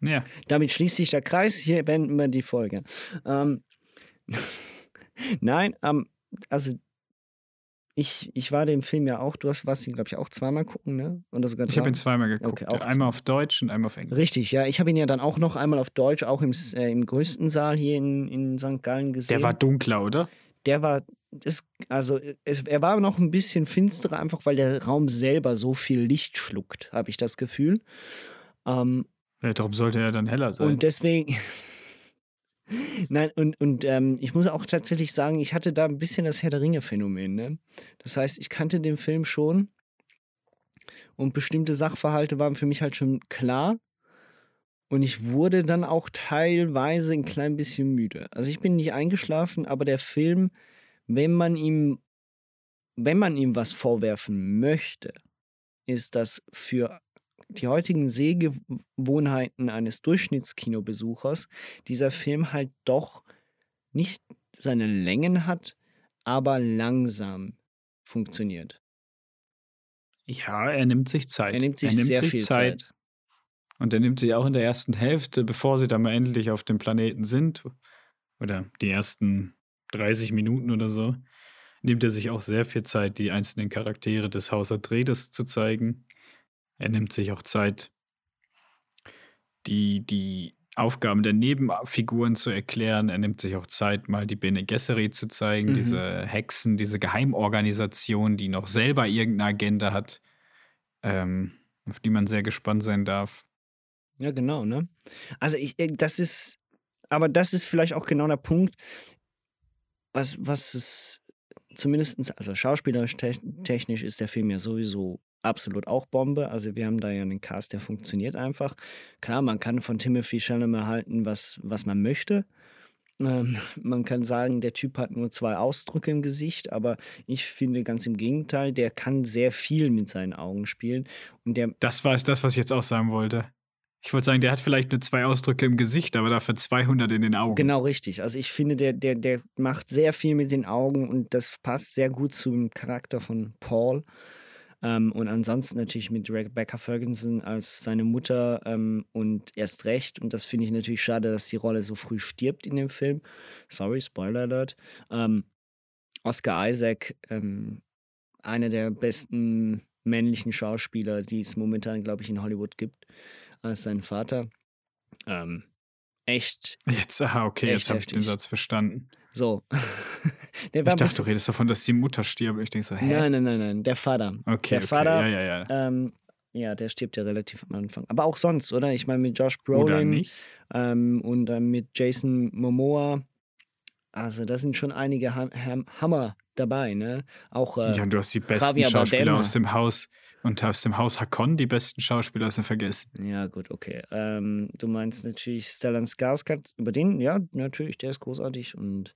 Speaker 2: Ja.
Speaker 1: Damit schließt sich der Kreis. Hier beenden wir die Folge. Ähm, [laughs] Nein, ähm, also ich, ich war dem Film ja auch, du hast was, glaube ich, auch zweimal gucken, ne? Oder sogar
Speaker 2: Ich habe ihn zweimal geguckt.
Speaker 1: Okay,
Speaker 2: einmal auf Deutsch und einmal auf Englisch.
Speaker 1: Richtig, ja. Ich habe ihn ja dann auch noch einmal auf Deutsch, auch im, äh, im größten Saal hier in, in St. Gallen gesehen.
Speaker 2: Der war dunkler, oder?
Speaker 1: Der war, ist, also es, er war noch ein bisschen finsterer, einfach weil der Raum selber so viel Licht schluckt, habe ich das Gefühl. Ähm,
Speaker 2: Ja, darum sollte er dann heller sein.
Speaker 1: und deswegen. Nein, und, und ähm, ich muss auch tatsächlich sagen, ich hatte da ein bisschen das Herr der Ringe-Phänomen. Ne? Das heißt, ich kannte den Film schon und bestimmte Sachverhalte waren für mich halt schon klar. Und ich wurde dann auch teilweise ein klein bisschen müde. Also ich bin nicht eingeschlafen, aber der Film, wenn man ihm, wenn man ihm was vorwerfen möchte, ist das für die heutigen Sehgewohnheiten eines Durchschnittskinobesuchers dieser Film halt doch nicht seine Längen hat, aber langsam funktioniert.
Speaker 2: Ja, er nimmt sich Zeit.
Speaker 1: Er nimmt sich sehr viel Zeit.
Speaker 2: Und er nimmt sich auch in der ersten Hälfte, bevor sie dann mal endlich auf dem Planeten sind, oder die ersten 30 Minuten oder so, nimmt er sich auch sehr viel Zeit, die einzelnen Charaktere des Haus Atreides zu zeigen. Er nimmt sich auch Zeit, die, die Aufgaben der Nebenfiguren zu erklären. Er nimmt sich auch Zeit, mal die Bene Gesserit zu zeigen,
Speaker 1: Mhm.
Speaker 2: diese Hexen, diese Geheimorganisation, die noch selber irgendeine Agenda hat, ähm, auf die man sehr gespannt sein darf.
Speaker 1: Ja, genau, ne? Also ich, äh, das ist, aber das ist vielleicht auch genau der Punkt, was, was es zumindest, also schauspielerisch te- technisch ist der Film ja sowieso absolut auch Bombe. Also wir haben da ja einen Cast, der funktioniert einfach. Klar, man kann von Timothy Chalamet halten, was, was man möchte. Ähm, [laughs] man kann sagen, der Typ hat nur zwei Ausdrücke im Gesicht, aber ich finde ganz im Gegenteil, der kann sehr viel mit seinen Augen spielen. Und der,
Speaker 2: Das war es das, was ich jetzt auch sagen wollte. Ich wollte sagen, der hat vielleicht nur zwei Ausdrücke im Gesicht, aber dafür 200 in den Augen.
Speaker 1: Genau richtig. Also ich finde, der, der, der macht sehr viel mit den Augen und das passt sehr gut zum Charakter von Paul. Ähm, und ansonsten natürlich mit Rebecca Ferguson als seine Mutter ähm, und erst recht. Und das finde ich natürlich schade, dass die Rolle so früh stirbt in dem Film. Sorry, Spoiler Alert. Ähm, Oscar Isaac, ähm, einer der besten männlichen Schauspieler, die es momentan, glaube ich, in Hollywood gibt, als sein Vater. Ähm, echt.
Speaker 2: Jetzt, aha, okay,
Speaker 1: Echt
Speaker 2: jetzt habe ich den. Satz verstanden.
Speaker 1: So.
Speaker 2: Ich dachte, du redest davon, dass die Mutter stirbt. Ich denke so, hä?
Speaker 1: Nein, nein, nein, nein, der Vater.
Speaker 2: Okay,
Speaker 1: der
Speaker 2: okay,
Speaker 1: Vater,
Speaker 2: ja, ja, ja.
Speaker 1: Ähm, ja, der stirbt ja relativ am Anfang. Aber auch sonst, oder? Ich meine, mit Josh Brolin ähm, und ähm, mit Jason Momoa. Also, da sind schon einige Ham Ham Hammer dabei, ne? Auch äh,
Speaker 2: Ja, und du hast die besten
Speaker 1: Javier
Speaker 2: Schauspieler
Speaker 1: Bardem.
Speaker 2: aus dem Haus und aus dem Haus Hakon, die besten Schauspieler hast du vergessen.
Speaker 1: Ja, gut, okay. Ähm, du meinst natürlich Stellan Skarsgård. Über den, ja, natürlich, der ist großartig und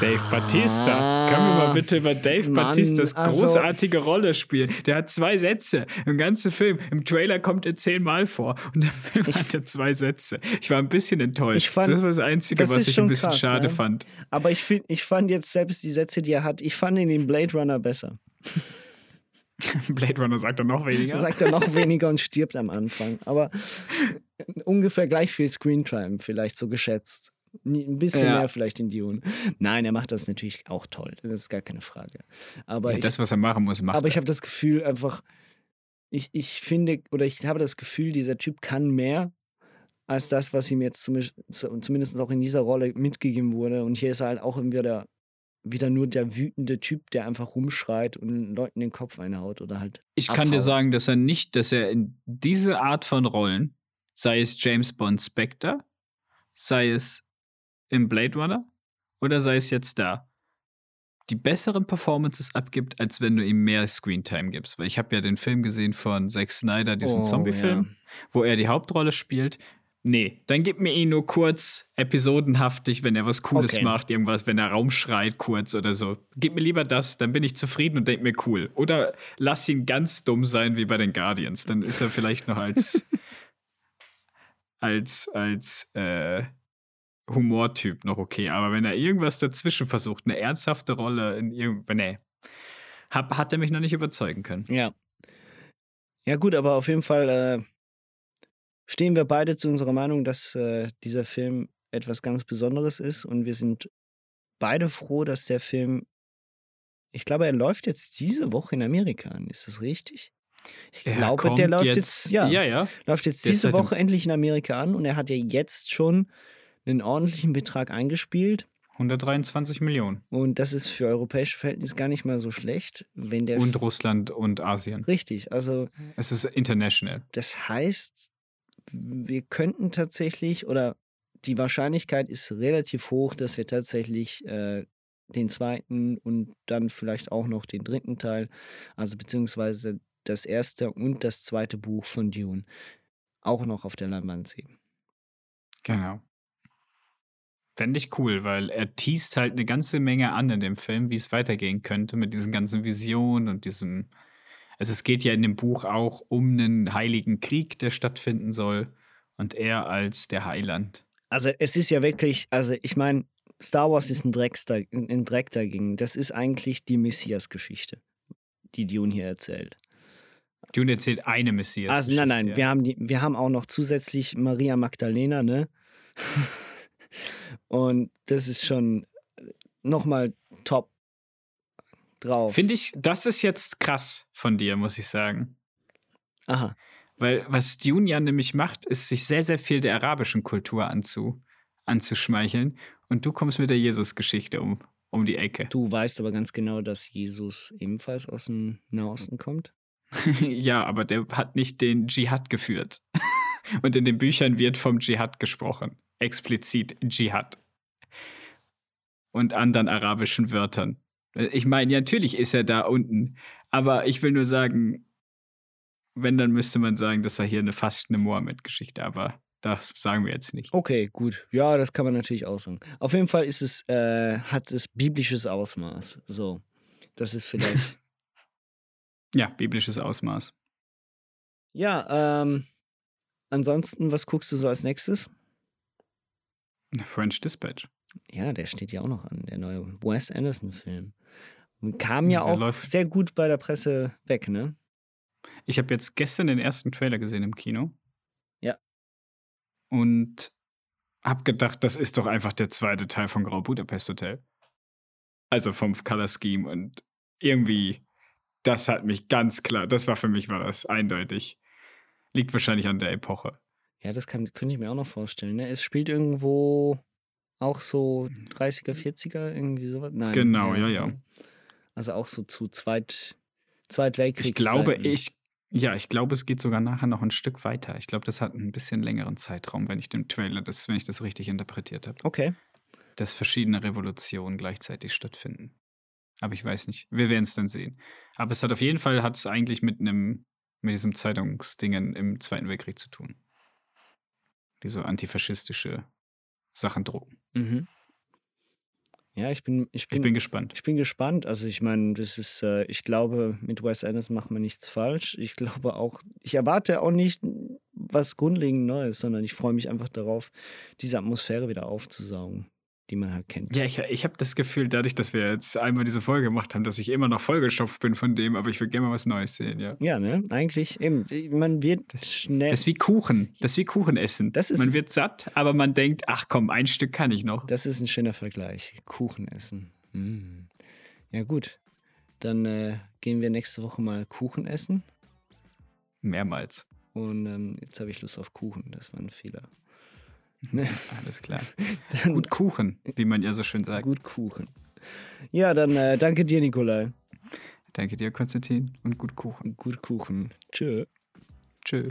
Speaker 2: Dave Batista. Können wir mal bitte über Dave
Speaker 1: Mann,
Speaker 2: Batistas
Speaker 1: also-
Speaker 2: großartige Rolle spielen? Der hat zwei Sätze im ganzen Film. Im Trailer kommt er zehnmal vor und im Film hat er zwei Sätze. Ich war ein bisschen enttäuscht.
Speaker 1: Ich fand-
Speaker 2: das war das Einzige,
Speaker 1: das
Speaker 2: was ich ein bisschen
Speaker 1: krass,
Speaker 2: schade
Speaker 1: ne?
Speaker 2: fand.
Speaker 1: Aber ich, find, ich fand jetzt selbst die Sätze, die er hat, ich fand ihn in Blade Runner besser. [laughs]
Speaker 2: Blade Runner sagt er noch weniger. [laughs]
Speaker 1: Sagt er noch weniger und stirbt am Anfang. Aber ungefähr gleich viel Screentime, vielleicht so geschätzt. Ein bisschen
Speaker 2: Ja.
Speaker 1: mehr vielleicht in Dune. Nein, er macht das natürlich auch toll. Das ist gar keine Frage. Aber
Speaker 2: Ja,
Speaker 1: ich,
Speaker 2: das, was er machen muss, macht
Speaker 1: aber ich
Speaker 2: er.
Speaker 1: habe das Gefühl einfach, ich, ich finde, oder ich habe das Gefühl, dieser Typ kann mehr als das, was ihm jetzt zum, zumindest auch in dieser Rolle mitgegeben wurde. Und hier ist er halt auch wieder, wieder nur der wütende Typ, der einfach rumschreit und Leuten den Kopf einhaut oder halt.
Speaker 2: Ich kann dir
Speaker 1: abhaut.
Speaker 2: sagen, dass er nicht, dass er in diese Art von Rollen, sei es James Bond Spectre, sei es im Blade Runner oder sei es jetzt da, die besseren Performances abgibt, als wenn du ihm mehr Screentime gibst. Weil ich habe ja den Film gesehen von Zack Snyder, diesen
Speaker 1: Oh,
Speaker 2: Zombie-Film,
Speaker 1: ja.
Speaker 2: wo er die Hauptrolle spielt. Nee, dann gib mir ihn nur kurz, episodenhaftig, wenn er was Cooles
Speaker 1: Okay.
Speaker 2: macht, irgendwas, wenn er Raum schreit kurz oder so. Gib mir lieber das, dann bin ich zufrieden und denk mir cool. Oder lass ihn ganz dumm sein wie bei den Guardians, dann ist er vielleicht noch als [laughs] als als äh, Humortyp noch okay. Aber wenn er irgendwas dazwischen versucht, eine ernsthafte Rolle in irgend, nee, hab, hat er mich noch nicht überzeugen können.
Speaker 1: Ja. Ja, gut, aber auf jeden Fall äh, stehen wir beide zu unserer Meinung, dass äh, dieser Film etwas ganz Besonderes ist und wir sind beide froh, dass der Film ich glaube, er läuft jetzt diese Woche in Amerika an. Ist das richtig? Ich
Speaker 2: Er
Speaker 1: glaube, der läuft
Speaker 2: jetzt-
Speaker 1: jetzt, ja,
Speaker 2: ja, ja.
Speaker 1: läuft jetzt diese Woche endlich in Amerika an und er hat ja jetzt schon einen ordentlichen Betrag eingespielt.
Speaker 2: 123 Millionen.
Speaker 1: Und das ist für europäische Verhältnisse gar nicht mal so schlecht, wenn der.
Speaker 2: Und Russland und Asien.
Speaker 1: richtig, also
Speaker 2: Es ist international.
Speaker 1: das heißt, wir könnten tatsächlich, oder die Wahrscheinlichkeit ist relativ hoch, dass wir tatsächlich äh, den zweiten und dann vielleicht auch noch den dritten Teil, also beziehungsweise das erste und das zweite Buch von Dune, auch noch auf der Leinwand sehen.
Speaker 2: Genau. Fände ich cool, weil er teast halt eine ganze Menge an in dem Film, wie es weitergehen könnte mit diesen ganzen Visionen und diesem. Also es geht ja in dem Buch auch um einen heiligen Krieg, der stattfinden soll. Und er als der Heiland.
Speaker 1: Also es ist ja wirklich, also ich meine, Star Wars ist ein, Dreckster, ein Dreck dagegen. Das ist eigentlich die Messias-Geschichte, die Dune hier erzählt.
Speaker 2: Dune erzählt eine Messias.
Speaker 1: Also nein, nein, wir haben, die, wir haben auch noch zusätzlich Maria Magdalena, ne? [laughs] Und das ist schon nochmal top drauf.
Speaker 2: Finde ich, das ist jetzt krass von dir, muss ich sagen.
Speaker 1: Aha.
Speaker 2: Weil was Dune ja nämlich macht, ist sich sehr, sehr viel der arabischen Kultur anzu, anzuschmeicheln. Und du kommst mit der Jesus-Geschichte um, um die Ecke.
Speaker 1: Du weißt aber ganz genau, dass Jesus ebenfalls aus dem Nahosten kommt. [laughs]
Speaker 2: ja, aber der hat nicht den Dschihad geführt. [laughs] Und in den Büchern wird vom Dschihad gesprochen. Explizit Dschihad. Und anderen arabischen Wörtern. Ich meine, ja, natürlich ist er da unten. Aber ich will nur sagen, wenn, dann müsste man sagen, dass er hier eine, fast eine Mohammed-Geschichte, aber das sagen wir jetzt nicht.
Speaker 1: Okay, gut. Ja, das kann man natürlich auch sagen. Auf jeden Fall ist es, äh, hat es biblisches Ausmaß. So. Das ist vielleicht. [laughs]
Speaker 2: Ja, biblisches Ausmaß.
Speaker 1: ja, ähm. Ansonsten, was guckst du so als nächstes?
Speaker 2: French Dispatch.
Speaker 1: Ja, der steht ja auch noch an, der neue Wes Anderson-Film. Und kam ja
Speaker 2: Der
Speaker 1: auch sehr gut bei der Presse weg, ne?
Speaker 2: Ich habe jetzt gestern den ersten Trailer gesehen im Kino.
Speaker 1: Ja.
Speaker 2: Und habe gedacht, das ist doch einfach der zweite Teil von Grau Budapest Hotel. Also vom Color Scheme und irgendwie, das hat mich ganz klar, das war für mich war das eindeutig. Liegt wahrscheinlich an der Epoche.
Speaker 1: Ja, das kann, könnte ich mir auch noch vorstellen. Ne? Es spielt irgendwo auch so 30er, 40er, irgendwie sowas. Nein.
Speaker 2: Genau, ja, ja.
Speaker 1: Also auch so zu Zweit, Zweitweltkriegs.
Speaker 2: Ich glaube, ich, ja, ich glaube, es geht sogar nachher noch ein Stück weiter. Ich glaube, das hat einen bisschen längeren Zeitraum, wenn ich den Trailer, das, wenn ich das richtig interpretiert habe.
Speaker 1: Okay.
Speaker 2: Dass verschiedene Revolutionen gleichzeitig stattfinden. Aber ich weiß nicht. Wir werden es dann sehen. Aber es hat auf jeden Fall hat es eigentlich mit einem, mit diesem Zeitungsdingen im Zweiten Weltkrieg zu tun. Diese antifaschistische Sachen drucken.
Speaker 1: Mhm. Ja, ich bin, ich bin,
Speaker 2: Ich bin gespannt.
Speaker 1: Ich bin gespannt. Also ich meine, das ist, äh, ich glaube, mit Wes Anderson macht man nichts falsch. Ich glaube auch, ich erwarte auch nicht was grundlegend Neues, sondern ich freue mich einfach darauf, diese Atmosphäre wieder aufzusaugen, die man halt kennt.
Speaker 2: Ja, ich, ich habe das Gefühl, dadurch, dass wir jetzt einmal diese Folge gemacht haben, dass ich immer noch vollgeschopft bin von dem, aber ich will gerne mal was Neues sehen, ja.
Speaker 1: Ja, ne? Eigentlich eben. Man wird schnell.
Speaker 2: Das ist wie Kuchen. Das ist wie Kuchen essen.
Speaker 1: Das ist-
Speaker 2: man wird satt, aber man denkt, ach komm, ein Stück kann ich noch.
Speaker 1: Das ist ein schöner Vergleich. Kuchen essen. Mm. Ja, gut. Dann äh, gehen wir nächste Woche mal Kuchen essen.
Speaker 2: Mehrmals.
Speaker 1: Und ähm, jetzt habe ich Lust auf Kuchen. Das war ein Fehler. Ne?
Speaker 2: Alles klar. [laughs] Gut Kuchen, wie man ja so schön sagt.
Speaker 1: Gut Kuchen. Ja, dann äh, danke dir, Nikolai.
Speaker 2: Danke dir, Konstantin, und gut Kuchen.
Speaker 1: Gut Kuchen. Tschö.
Speaker 2: Tschö.